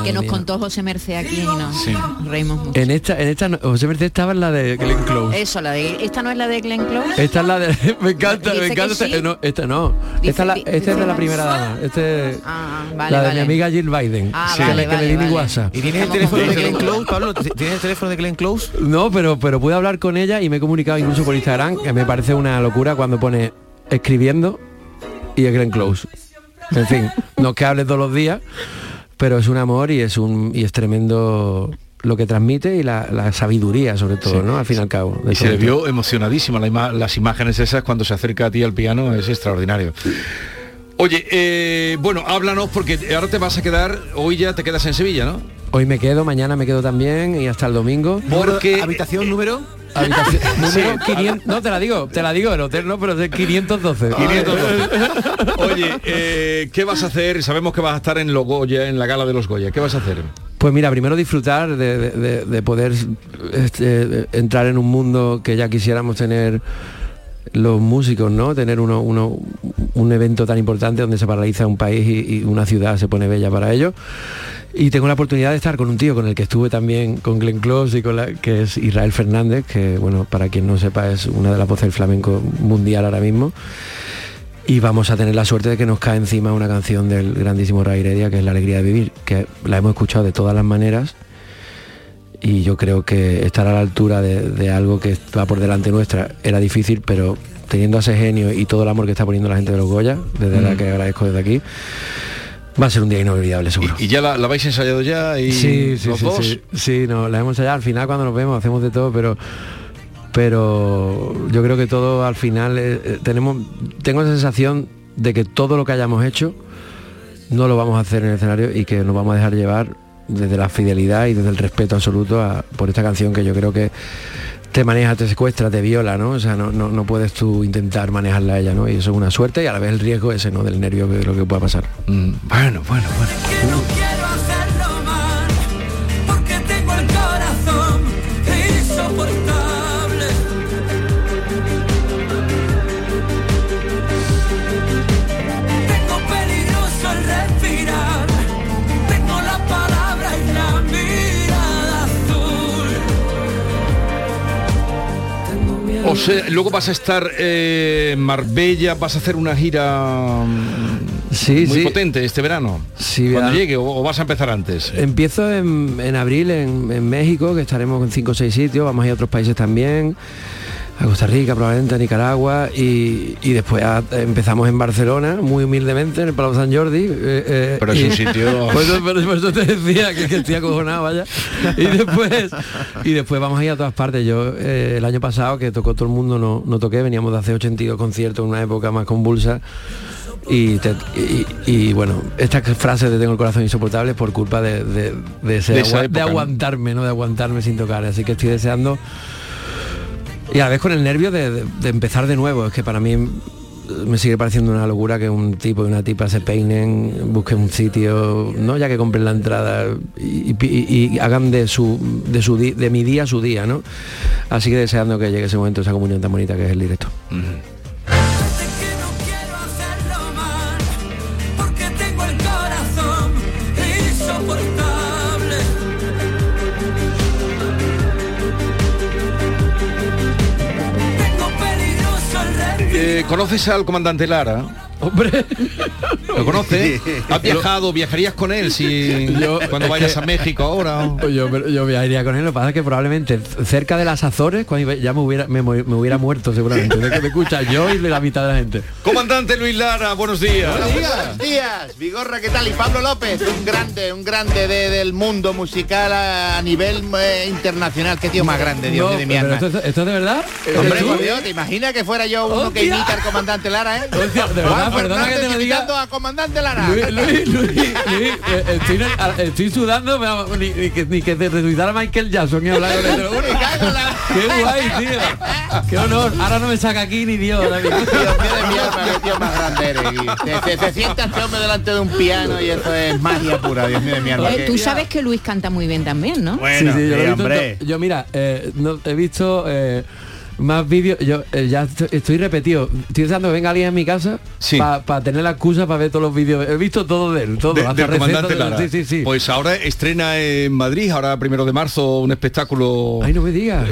Que nos contó José Merced aquí y nos Sí. reímos mucho. En esta, en esta, no- José Merced estaba en la de Glenn Close. Eso, la de esta no es la de Glenn Close. Esta es la de. Me encanta, Dice me encanta. sí. esta- no, esta no. Dice- esta es la, de la primera dama. Este, Ah, vale, la de vale. mi amiga Jill Biden. Ah, que vale, le, que vale, le di mi. WhatsApp. ¿Y tienes el teléfono de Glenn Close, Pablo? ¿Tienes el teléfono de Glenn Close? No, pero, pero pude hablar con ella y me he comunicado incluso por Instagram, que me parece una locura cuando pone escribiendo y es Glenn Close. En fin, no es que hable todos los días, pero es un amor y es un y es tremendo lo que transmite y la, la sabiduría sobre todo, Sí. ¿no? Al fin y al cabo. de Y se le vio emocionadísima la ima- las imágenes esas cuando se acerca a ti al piano, es extraordinario. Oye, eh, bueno, háblanos porque ahora te vas a quedar, hoy ya te quedas en Sevilla, ¿no? Hoy me quedo, mañana me quedo también y hasta el domingo. Porque ¿Habitación número? Habitación- número Sí. 500, no te la digo, te la digo, el hotel no, pero es el 512. 512. Oye, eh, ¿qué vas a hacer? Sabemos que vas a estar en los Goya, en la gala de los Goya. ¿Qué vas a hacer? Pues mira, primero disfrutar de, de- de- de poder este, de entrar en un mundo que ya quisiéramos tener los músicos, ¿no? Tener uno, uno- un evento tan importante donde se paraliza un país y, y una ciudad se pone bella para ello. Y tengo la oportunidad de estar con un tío con el que estuve también con Glenn Close y con la, que es Israel Fernández, que bueno, para quien no sepa es una de las voces del flamenco mundial ahora mismo. Y vamos a tener la suerte de que nos cae encima una canción del grandísimo Ray Heredia, que es La Alegría de Vivir, que la hemos escuchado de todas las maneras y yo creo que estar a la altura de, de algo que va por delante nuestra era difícil, pero teniendo a ese genio y todo el amor que está poniendo la gente de los Goya, desde la Mm. que agradezco desde aquí, va a ser un día inolvidable seguro. ¿Y ya la, la habéis ensayado ya? Y Sí, sí, los sí, dos? sí, sí, no, la hemos allá. Al final cuando nos vemos hacemos de todo, pero pero yo creo que todo al final eh, eh, tenemos tengo la sensación de que todo lo que hayamos hecho no lo vamos a hacer en el escenario y que nos vamos a dejar llevar desde la fidelidad y desde el respeto absoluto a- por esta canción que yo creo que te maneja, te secuestra, te viola, ¿no? O sea, no, no, no puedes tú intentar manejarla a ella, ¿no? Y eso es una suerte y a la vez el riesgo ese, ¿no? Del nervio de lo que pueda pasar. Mm, bueno, bueno, bueno. O sea, luego vas a estar eh, en Marbella, vas a hacer una gira mm, Sí, muy sí. potente este verano. Sí, Cuando verano. llegue, o, o vas a empezar antes. Empiezo en, en abril en, en México, que estaremos en 5 o 6 sitios, vamos a ir a otros países también, a Costa Rica, probablemente a Nicaragua, y, y después a- empezamos en Barcelona, muy humildemente, en el Palau San Jordi. eh, eh, Pero es y- un sitio- Por eso, por eso te decía que, que estoy acojonado, vaya. Y después, y después vamos a ir a todas partes. Yo eh, el año pasado, que tocó todo el mundo, no, no toqué, veníamos de hacer 82 conciertos en una época más convulsa. Y, te- y- y, bueno, esta frase de tengo el corazón insoportable por culpa de, de, de ese De aguantarme, ¿no? De aguantarme sin tocar. Así que estoy deseando. Y a la vez con el nervio de, empezar de nuevo. Es que para mí me sigue pareciendo una locura que un tipo y una tipa se peinen, busquen un sitio, no ya que compren la entrada y, hagan de su de su de mi día su día, ¿no? Así que deseando que llegue ese momento, esa comunión tan bonita que es el directo. Eh, ¿Conoces al comandante Lara? Hombre, ¿lo conoces? ¿Has viajado? ¿Viajarías con él si cuando es vayas que- a México ahora? Pues Yo, pero yo viajaría con él, lo que pasa es que probablemente cerca de las Azores, cuando ya me hubiera, me, hubiera muerto seguramente, de que me escucha yo y de la mitad de la gente. Comandante Luis Lara, buenos días. Buenos días, Vigorra, ¿qué tal? Y Pablo López, un grande, un grande de- del mundo musical a, a nivel eh, internacional. Qué tío más grande, Dios No, mío de mi alma. esto, esto es de verdad? Hombre, Dios, ¿te imaginas que fuera yo uno que imita al comandante Lara, eh? Hostia, de verdad, perdona que te lo diga. a comandante Lara. Luis, Luis, Luis, Luis, eh, estoy, estoy sudando, pero ni, ni que, ni que te resucitar a Michael Jackson y hablar con juro. Qué guay, tío. Qué honor. Ahora no me saca aquí ni Dios. David. Alma, qué tío más grande eres. Te, te, te sientas este hombre delante de un piano y eso es magia pura, Dios mío de mi alma. Eh, tú sabes que Luis canta muy bien también, ¿no? Bueno, Sí, sí, yo, lo visto yo mira, eh, no, he visto eh, más vídeos. Yo eh, ya estoy, estoy repetido. Estoy deseando que venga alguien a mi casa para tener la excusa para ver todos los vídeos. He visto todo de él, todo. De- hasta del comandante de- Lara. Sí, sí, sí. Pues ahora estrena en Madrid, ahora primero de marzo, un espectáculo. Ay, no me digas.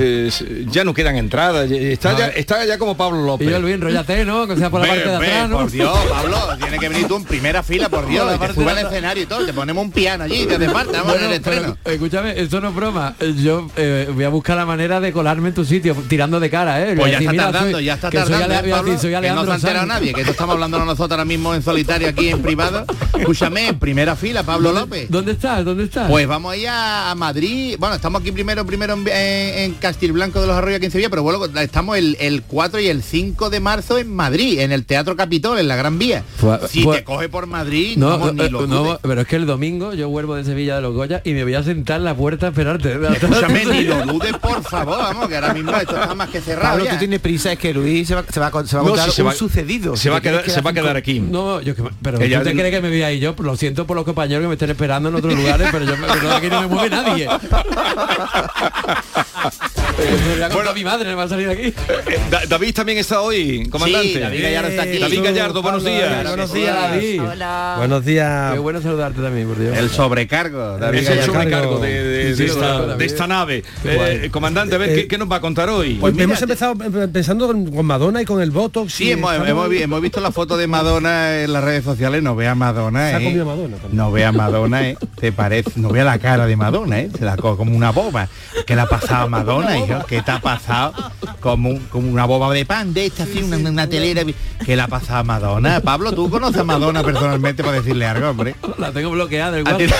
ya no quedan entradas. Está, ya, eh. está ya como Pablo López. Y yo, Luis, enrollate, ¿no? Que sea por la Ve, parte de atrás, ¿no? Por Dios, Pablo, tiene que venir tú en primera fila, por Dios, la y te sube de al escenario y todo, te ponemos un piano allí, te hace falta, vamos en Bueno, el estreno. pero, escúchame, esto no es broma. Yo eh, voy a buscar la manera de colarme en tu sitio, tirando de cara, ¿eh? Pues ya está tardando, ya está tardando, ¿eh, que no se ha enterado nadie, que estamos hablando nosotros ahora mismo en solitario aquí en privado. Escúchame, en primera fila, Pablo ¿Dónde- López. ¿Dónde estás? ¿Dónde estás? Pues vamos ahí a, a Madrid. Bueno, estamos aquí primero primero en, en, Castilblanco de los Arroyos aquí en Sevilla, pero bueno, estamos el, el 4 y el 5 de marzo en Madrid, en el Teatro Capitol, en la Gran Vía. Fue- si fue- te coge por Madrid, No, vamos, ni eh, lo no, dudes. pero es que el domingo yo vuelvo de Sevilla de los Goya y me voy a sentar en la puerta a esperarte. Escúchame, ni lo dudes, por favor, vamos, que ahora mismo esto está más que cerrado Pablo, ya. tú tienes prisa, es que Luis se va, se va a se va a No, contar si se un va- sucedido. se va a quedar- se va a quedar aquí. No, yo que, pero Ella- tú te crees que me voy ahí yo, lo siento por los compañeros que me estén esperando en otros lugares, pero yo pero aquí no me mueve nadie. A a mi madre, me va a salir de aquí. Eh, Da- David también está hoy, comandante. Sí, David Gallardo está aquí. David Tú, Gallardo, buenos días. Buenos que días. David. Hola. Buenos días. Qué bueno saludarte también, por Dios. El sobrecargo, David Es el sobrecargo de, de- Sí, de sí, esta, David. de esta nave. Eh, comandante, a ver, Eh, ¿qué, qué nos va a contar hoy? Pues mira, hemos empezado eh, pensando con, Madonna y con el Botox. Sí, hemos, estamos- hemos vi- hemos visto la foto de Madonna en las redes sociales, no vea Madonna, Se ha ¿eh? comido Madonna también. No vea Madonna, ¿eh? Te parece, no vea la cara de Madonna, ¿eh? Se la co- como una boba. ¿Qué le ha pasado a Madonna, hijo? ¿Qué te ha pasado? Como, un- como una boba de pan de esta, así, una, una telera. ¿Qué le ha pasado a Madonna? Pablo, ¿tú conoces a Madonna personalmente para decirle algo, hombre? La tengo bloqueada WhatsApp.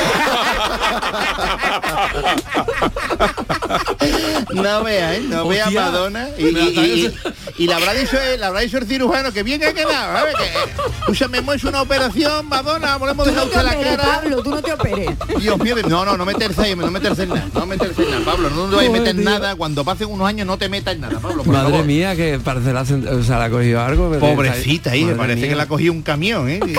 No vea, ¿eh? No vea a Hostia. Madonna y, la y- y- y- y le habrá dicho le habrá dicho el cirujano que bien ha quedado, ¿sabes? Que, escúchame, hemos hecho una operación, Madonna, hemos dejado usted la cara. Pablo, tú no te operes. Dios mío, de- no, no, no meterse ahí, no meterse en nada, no meterse en nada, Pablo, no te vayas a meter nada, cuando pasen unos años no te metas en nada, Pablo, por Madre favor. mía, que parece la, o sea, la ha cogido algo. pero- Pobrecita, ahí, parece mía. que la ha cogido un camión, ¿eh?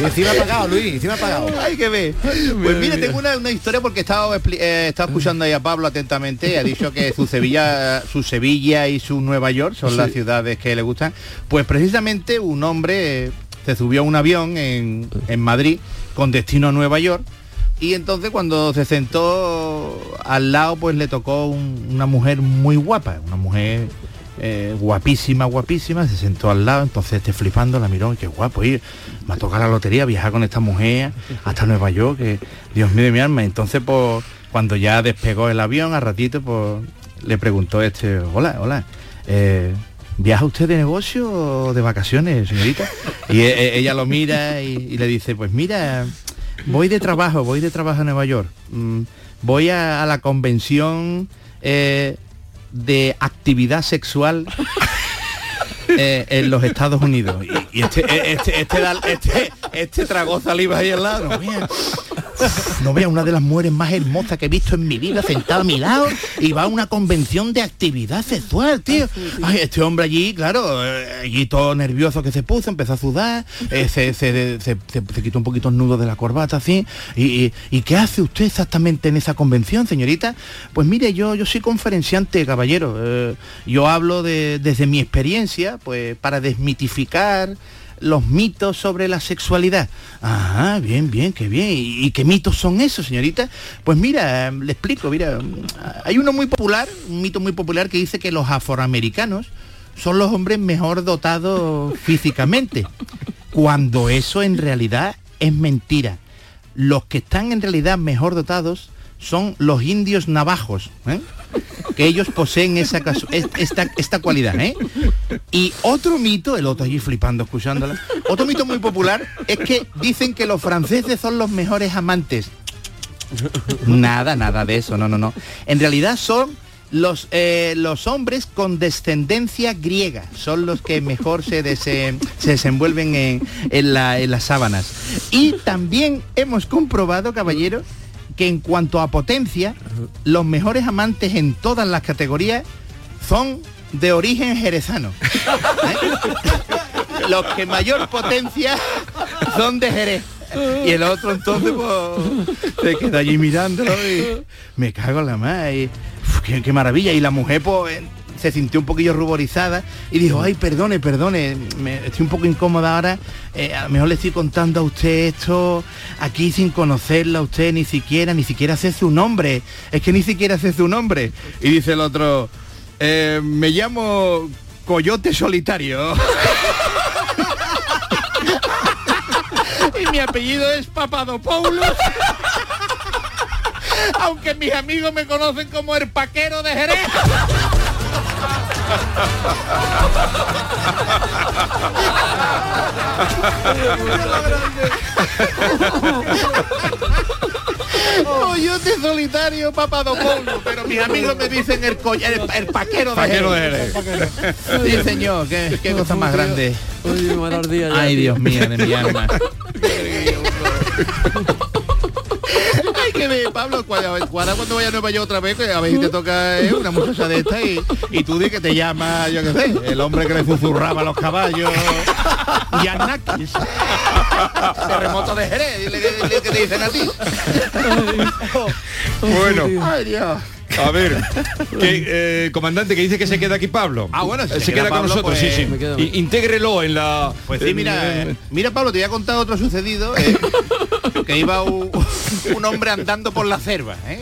Y encima ha pagado, Luis, encima ha pagado. Hay que ver. Pues mire, tengo una, una historia porque he estado, expli- eh, escuchando ahí a Pablo atentamente y ha dicho que su Sevilla, su Sevilla y su Nueva York son las ciudades que le gustan. Pues precisamente un hombre eh, se subió a un avión en, en Madrid con destino a Nueva York y entonces cuando se sentó al lado pues le tocó un- una mujer muy guapa, una mujer eh, guapísima, guapísima, se sentó al lado, entonces este flipando la miró, y qué guapo, ir, me ha tocado la lotería, viajar con esta mujer hasta Nueva York, que Dios mío de mi alma. Entonces, pues, cuando ya despegó el avión, a ratito, pues, le preguntó este, hola, hola, eh, ¿viaja usted de negocio o de vacaciones, señorita? Y e- e- ella lo mira y le dice, pues mira, voy de trabajo, voy de trabajo a Nueva York. Mm, voy a, la convención eh, de actividad sexual eh, en los Estados Unidos. Y, y este, eh, este, este, da- este, este tragó saliva ahí al lado. No vea, no vea una de las mujeres más hermosas que he visto en mi vida sentada a mi lado y va a una convención de actividad sexual, tío. Ay, este hombre allí, claro, eh, allí todo nervioso que se puso, empezó a sudar, eh, se, se- se- se- se quitó un poquito el nudo de la corbata así. Y, y- ¿y qué hace usted exactamente en esa convención, señorita? Pues mire, yo, yo soy conferenciante, caballero. Eh, yo hablo de- desde mi experiencia, pues para desmitificar los mitos sobre la sexualidad. Ah, bien, bien, qué bien. ¿Y, y qué mitos son esos, señorita? Pues mira, le explico, mira, hay uno muy popular, un mito muy popular que dice que los afroamericanos son los hombres mejor dotados físicamente, cuando eso en realidad es mentira. Los que están en realidad mejor dotados son los indios navajos, ¿eh? que ellos poseen esa esta, esta cualidad. ¿eh? Y otro mito, el otro allí flipando escuchándola, otro mito muy popular es que dicen que los franceses son los mejores amantes. Nada, nada de eso, no, no, no. En realidad son los, eh, los hombres con descendencia griega, son los que mejor se, se desenvuelven en, en la- en las sábanas. Y también hemos comprobado, caballero, que en cuanto a potencia, los mejores amantes en todas las categorías son de origen jerezano. ¿eh? Los que mayor potencia son de Jerez. Y el otro entonces pues, se queda allí mirándolo y me cago en la madre. Qué, maravilla. Y la mujer pues se sintió un poquillo ruborizada y dijo, ay, perdone, perdone, me, estoy un poco incómoda ahora, eh, a lo mejor le estoy contando a usted esto aquí sin conocerla usted ni siquiera, ni siquiera sé su nombre, es que ni siquiera sé su nombre. Y dice el otro, "Eh, me llamo Coyote Solitario. y mi apellido es Papadopoulos. Aunque mis amigos me conocen como el paquero de Jerez. Coyote solitario, Papadopoulos, pero mis amigos me dicen el, el, el paquero de Paquero de Jerez. Sí, señor, qué, qué cosa más grande. Uy, ya, Ay, tío. Dios mío, de mi alma. Que ver, Pablo, cuando, cuando vaya a Nueva York otra vez, que a ver si te toca eh, una muchacha de esta y, y tú di que te llama, yo qué sé, el hombre que le susurraba a los caballos. Yanakis. Terremoto de Jerez, dile, que- dile que te dicen a ti. Bueno. Ay, Dios. A ver, que, eh, comandante, que dice que se queda aquí Pablo. Ah, bueno, si se se, queda queda, con nosotros, pues- sí, Me sí. Intégrelo en la... Pues sí, mira, eh, mira Pablo, te voy a contar otro sucedido, eh, que iba un, un hombre andando por la cerva, eh,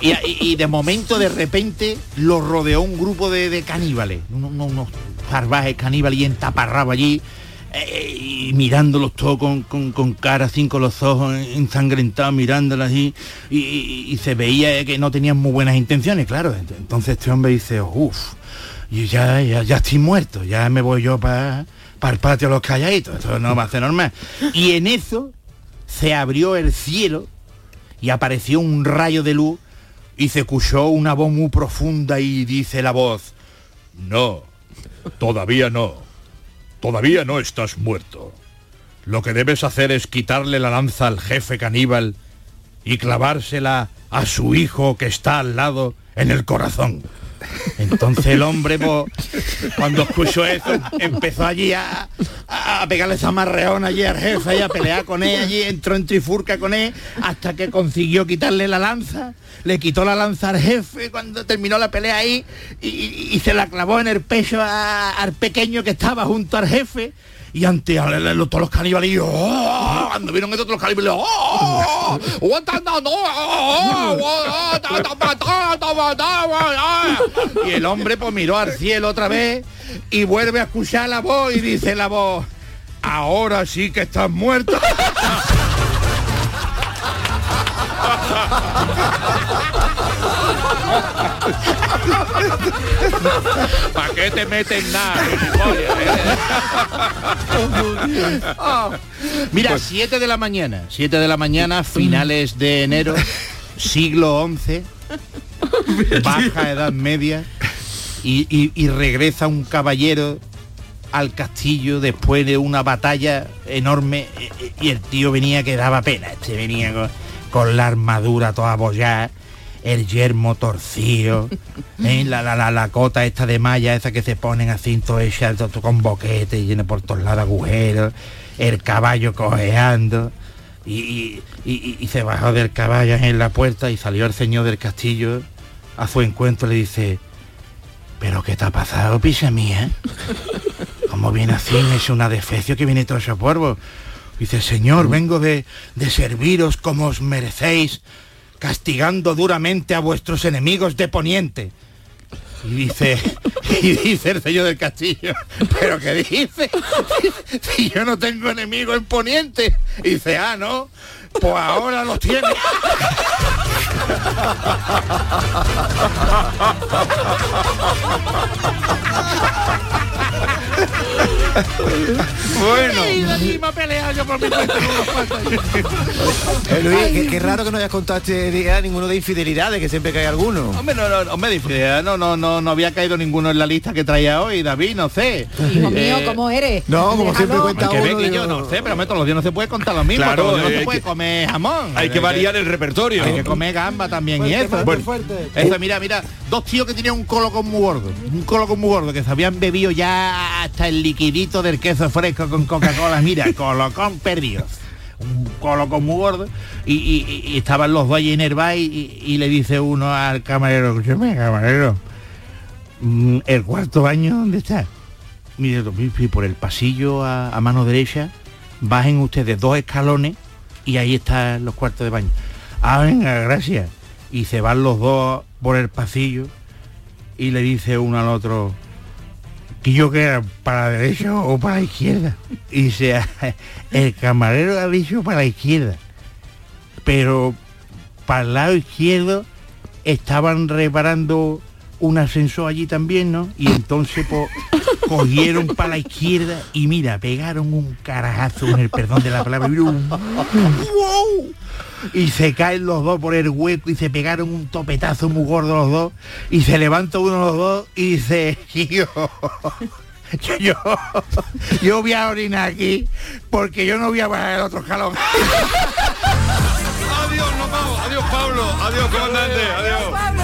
y, y- y de momento, de repente, lo rodeó un grupo de, de caníbales, unos, unos- salvajes caníbales y entaparrado allí, eh, y mirándolos todos con, con, con cara así, con los ojos ensangrentados, mirándolos así, y, y- se veía que no tenían muy buenas intenciones, claro. Entonces este hombre dice, uff, y ya, ya, ya estoy muerto, ya me voy yo para el patio los calladitos, esto no va a ser normal. Y en eso se abrió el cielo y apareció un rayo de luz y se escuchó una voz muy profunda y dice la voz, No, todavía no. Todavía no estás muerto. Lo que debes hacer es quitarle la lanza al jefe caníbal y clavársela a su hijo que está al lado en el corazón. Entonces el hombre, pues, cuando escuchó eso, empezó allí a, a pegarle esa marreón allí al jefe y a pelear con él allí, entró en trifurca con él, hasta que consiguió quitarle la lanza, le quitó la lanza al jefe cuando terminó la pelea ahí y, se la clavó en el pecho al pequeño que estaba junto al jefe. Y ante a- todos los caníbales, y, ¡oh! cuando vieron esto, todos los caníbales, ¡oh! Y el hombre pues miró al cielo otra vez y vuelve a escuchar la voz y dice la voz, ahora sí que estás muerto. ¿Para qué te metes nada? Oh. Mira, 7 de la mañana, 7 de la mañana, finales de enero, siglo XI, baja edad media, y, y- y regresa un caballero al castillo después de una batalla enorme eh, eh, y el tío venía que daba pena, este venía con, con la armadura toda abollada, el yermo torcido, ¿eh? la, la, la, la cota esta de malla, esa que se ponen así, todo hecha con boquete, y llena por todos lados agujeros, el caballo cojeando, y, y- y- se bajó del caballo en la puerta y salió el señor del castillo a su encuentro y le dice, ¿pero qué te ha pasado, picha mía? ¿Cómo viene así? Es una defecio que viene todo ese polvo. Dice, señor, vengo de, de serviros como os merecéis, castigando duramente a vuestros enemigos de poniente. Y dice, y dice el señor del castillo, ¿pero qué dice? Si yo no tengo enemigo en poniente. Y dice, ah, ¿no? Pues ahora los tiene. Bueno. Eh, Luis, qué, qué raro que no hayas contado este día ninguno de infidelidades, que siempre cae alguno. Hombre, no, no, hombre, no, no, no, no había caído ninguno en la lista que traía hoy, David, no sé. Hijo mío, Eh, ¿cómo eres? No, como siempre cuenta que uno. digo, yo no sé, pero hombre, todos los días no se puede contar lo mismo, Claro, no hay se puede que- comer jamón. Hay que variar el repertorio. Hay que comer gamba también y eso. Bueno. Eso, mira, mira, dos tíos que tenían un colocón muy gordo, un colocón muy gordo, que se habían bebido ya hasta el liquidito del queso fresco con Coca-Cola, mira, colocón perdido. Un colocón muy gordo, y, y- y estaban los dos allí en el bar y, le dice uno al camarero, escúchame, camarero, mm, ¿el cuarto baño dónde está? Mire, por el pasillo a, a mano derecha, bajen ustedes dos escalones y ahí están los cuartos de baño. Ah, venga, gracias. Y se van los dos por el pasillo y le dice uno al otro, que yo que era para la derecha o para la izquierda. Y dice, el camarero ha dicho para la izquierda. Pero para el lado izquierdo estaban reparando un ascensor allí también, ¿no? Y entonces pues, cogieron para la izquierda y mira, pegaron un carajazo en el perdón de la palabra. ¡Wow! Y se caen los dos por el hueco y se pegaron un topetazo muy gordo los dos. Y se levanta uno de los dos y dice, yo, yo, yo, voy a orinar aquí porque yo no voy a bajar el otro escalón. Adiós, vamos. Adiós, Pablo. Adiós, comandante. Adiós.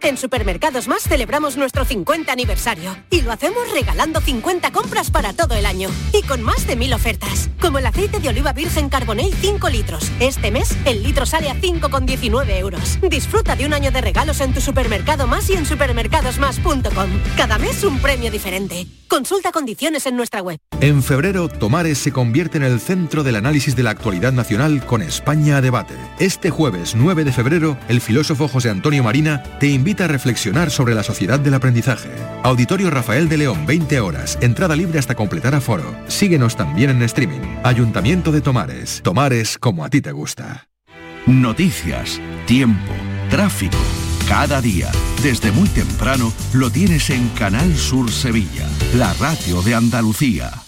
En Supermercados Más celebramos nuestro 50 aniversario y lo hacemos regalando 50 compras para todo el año y con más de mil ofertas, como el aceite de oliva virgen Carbonell 5 litros. Este mes el litro sale a 5,19 euros. Disfruta de un año de regalos en tu supermercado más y en supermercadosmás.com. Cada mes un premio diferente. Consulta condiciones en nuestra web. En febrero, Tomares se convierte en el centro del análisis de la actualidad nacional con España a debate. Este jueves 9 de febrero, el filósofo José Antonio Marina te invita a reflexionar sobre la sociedad del aprendizaje. Auditorio Rafael de León, 20 horas, entrada libre hasta completar aforo. Síguenos también en streaming. Ayuntamiento de Tomares. Tomares como a ti te gusta. Noticias, tiempo, tráfico. Cada día, desde muy temprano, lo tienes en Canal Sur Sevilla, la radio de Andalucía.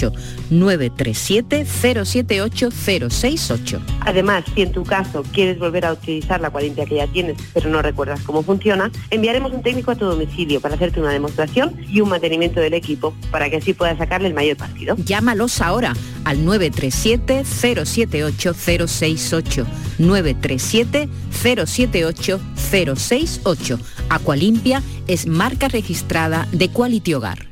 937-078-068. 937-078-068. Además, si en tu caso quieres volver a utilizar la Aqualimpia que ya tienes, pero no recuerdas cómo funciona, enviaremos un técnico a tu domicilio para hacerte una demostración y un mantenimiento del equipo para que así puedas sacarle el mayor partido. Llámalos ahora al 937-078-068. 937-078-068. Aqualimpia es marca registrada de Quality Hogar.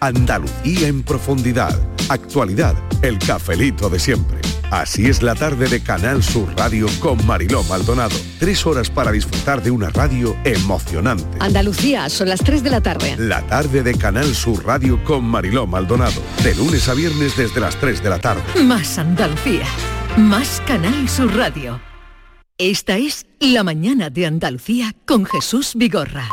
Andalucía en profundidad. Actualidad. El cafelito de siempre. Así es la tarde de Canal Sur Radio con Mariló Maldonado. Tres horas para disfrutar de una radio emocionante. Andalucía, son las 3 de la tarde. La tarde de Canal Sur Radio con Mariló Maldonado. De lunes a viernes desde las 3 de la tarde. Más Andalucía, más Canal Sur Radio. Esta es La Mañana de Andalucía con Jesús Vigorra.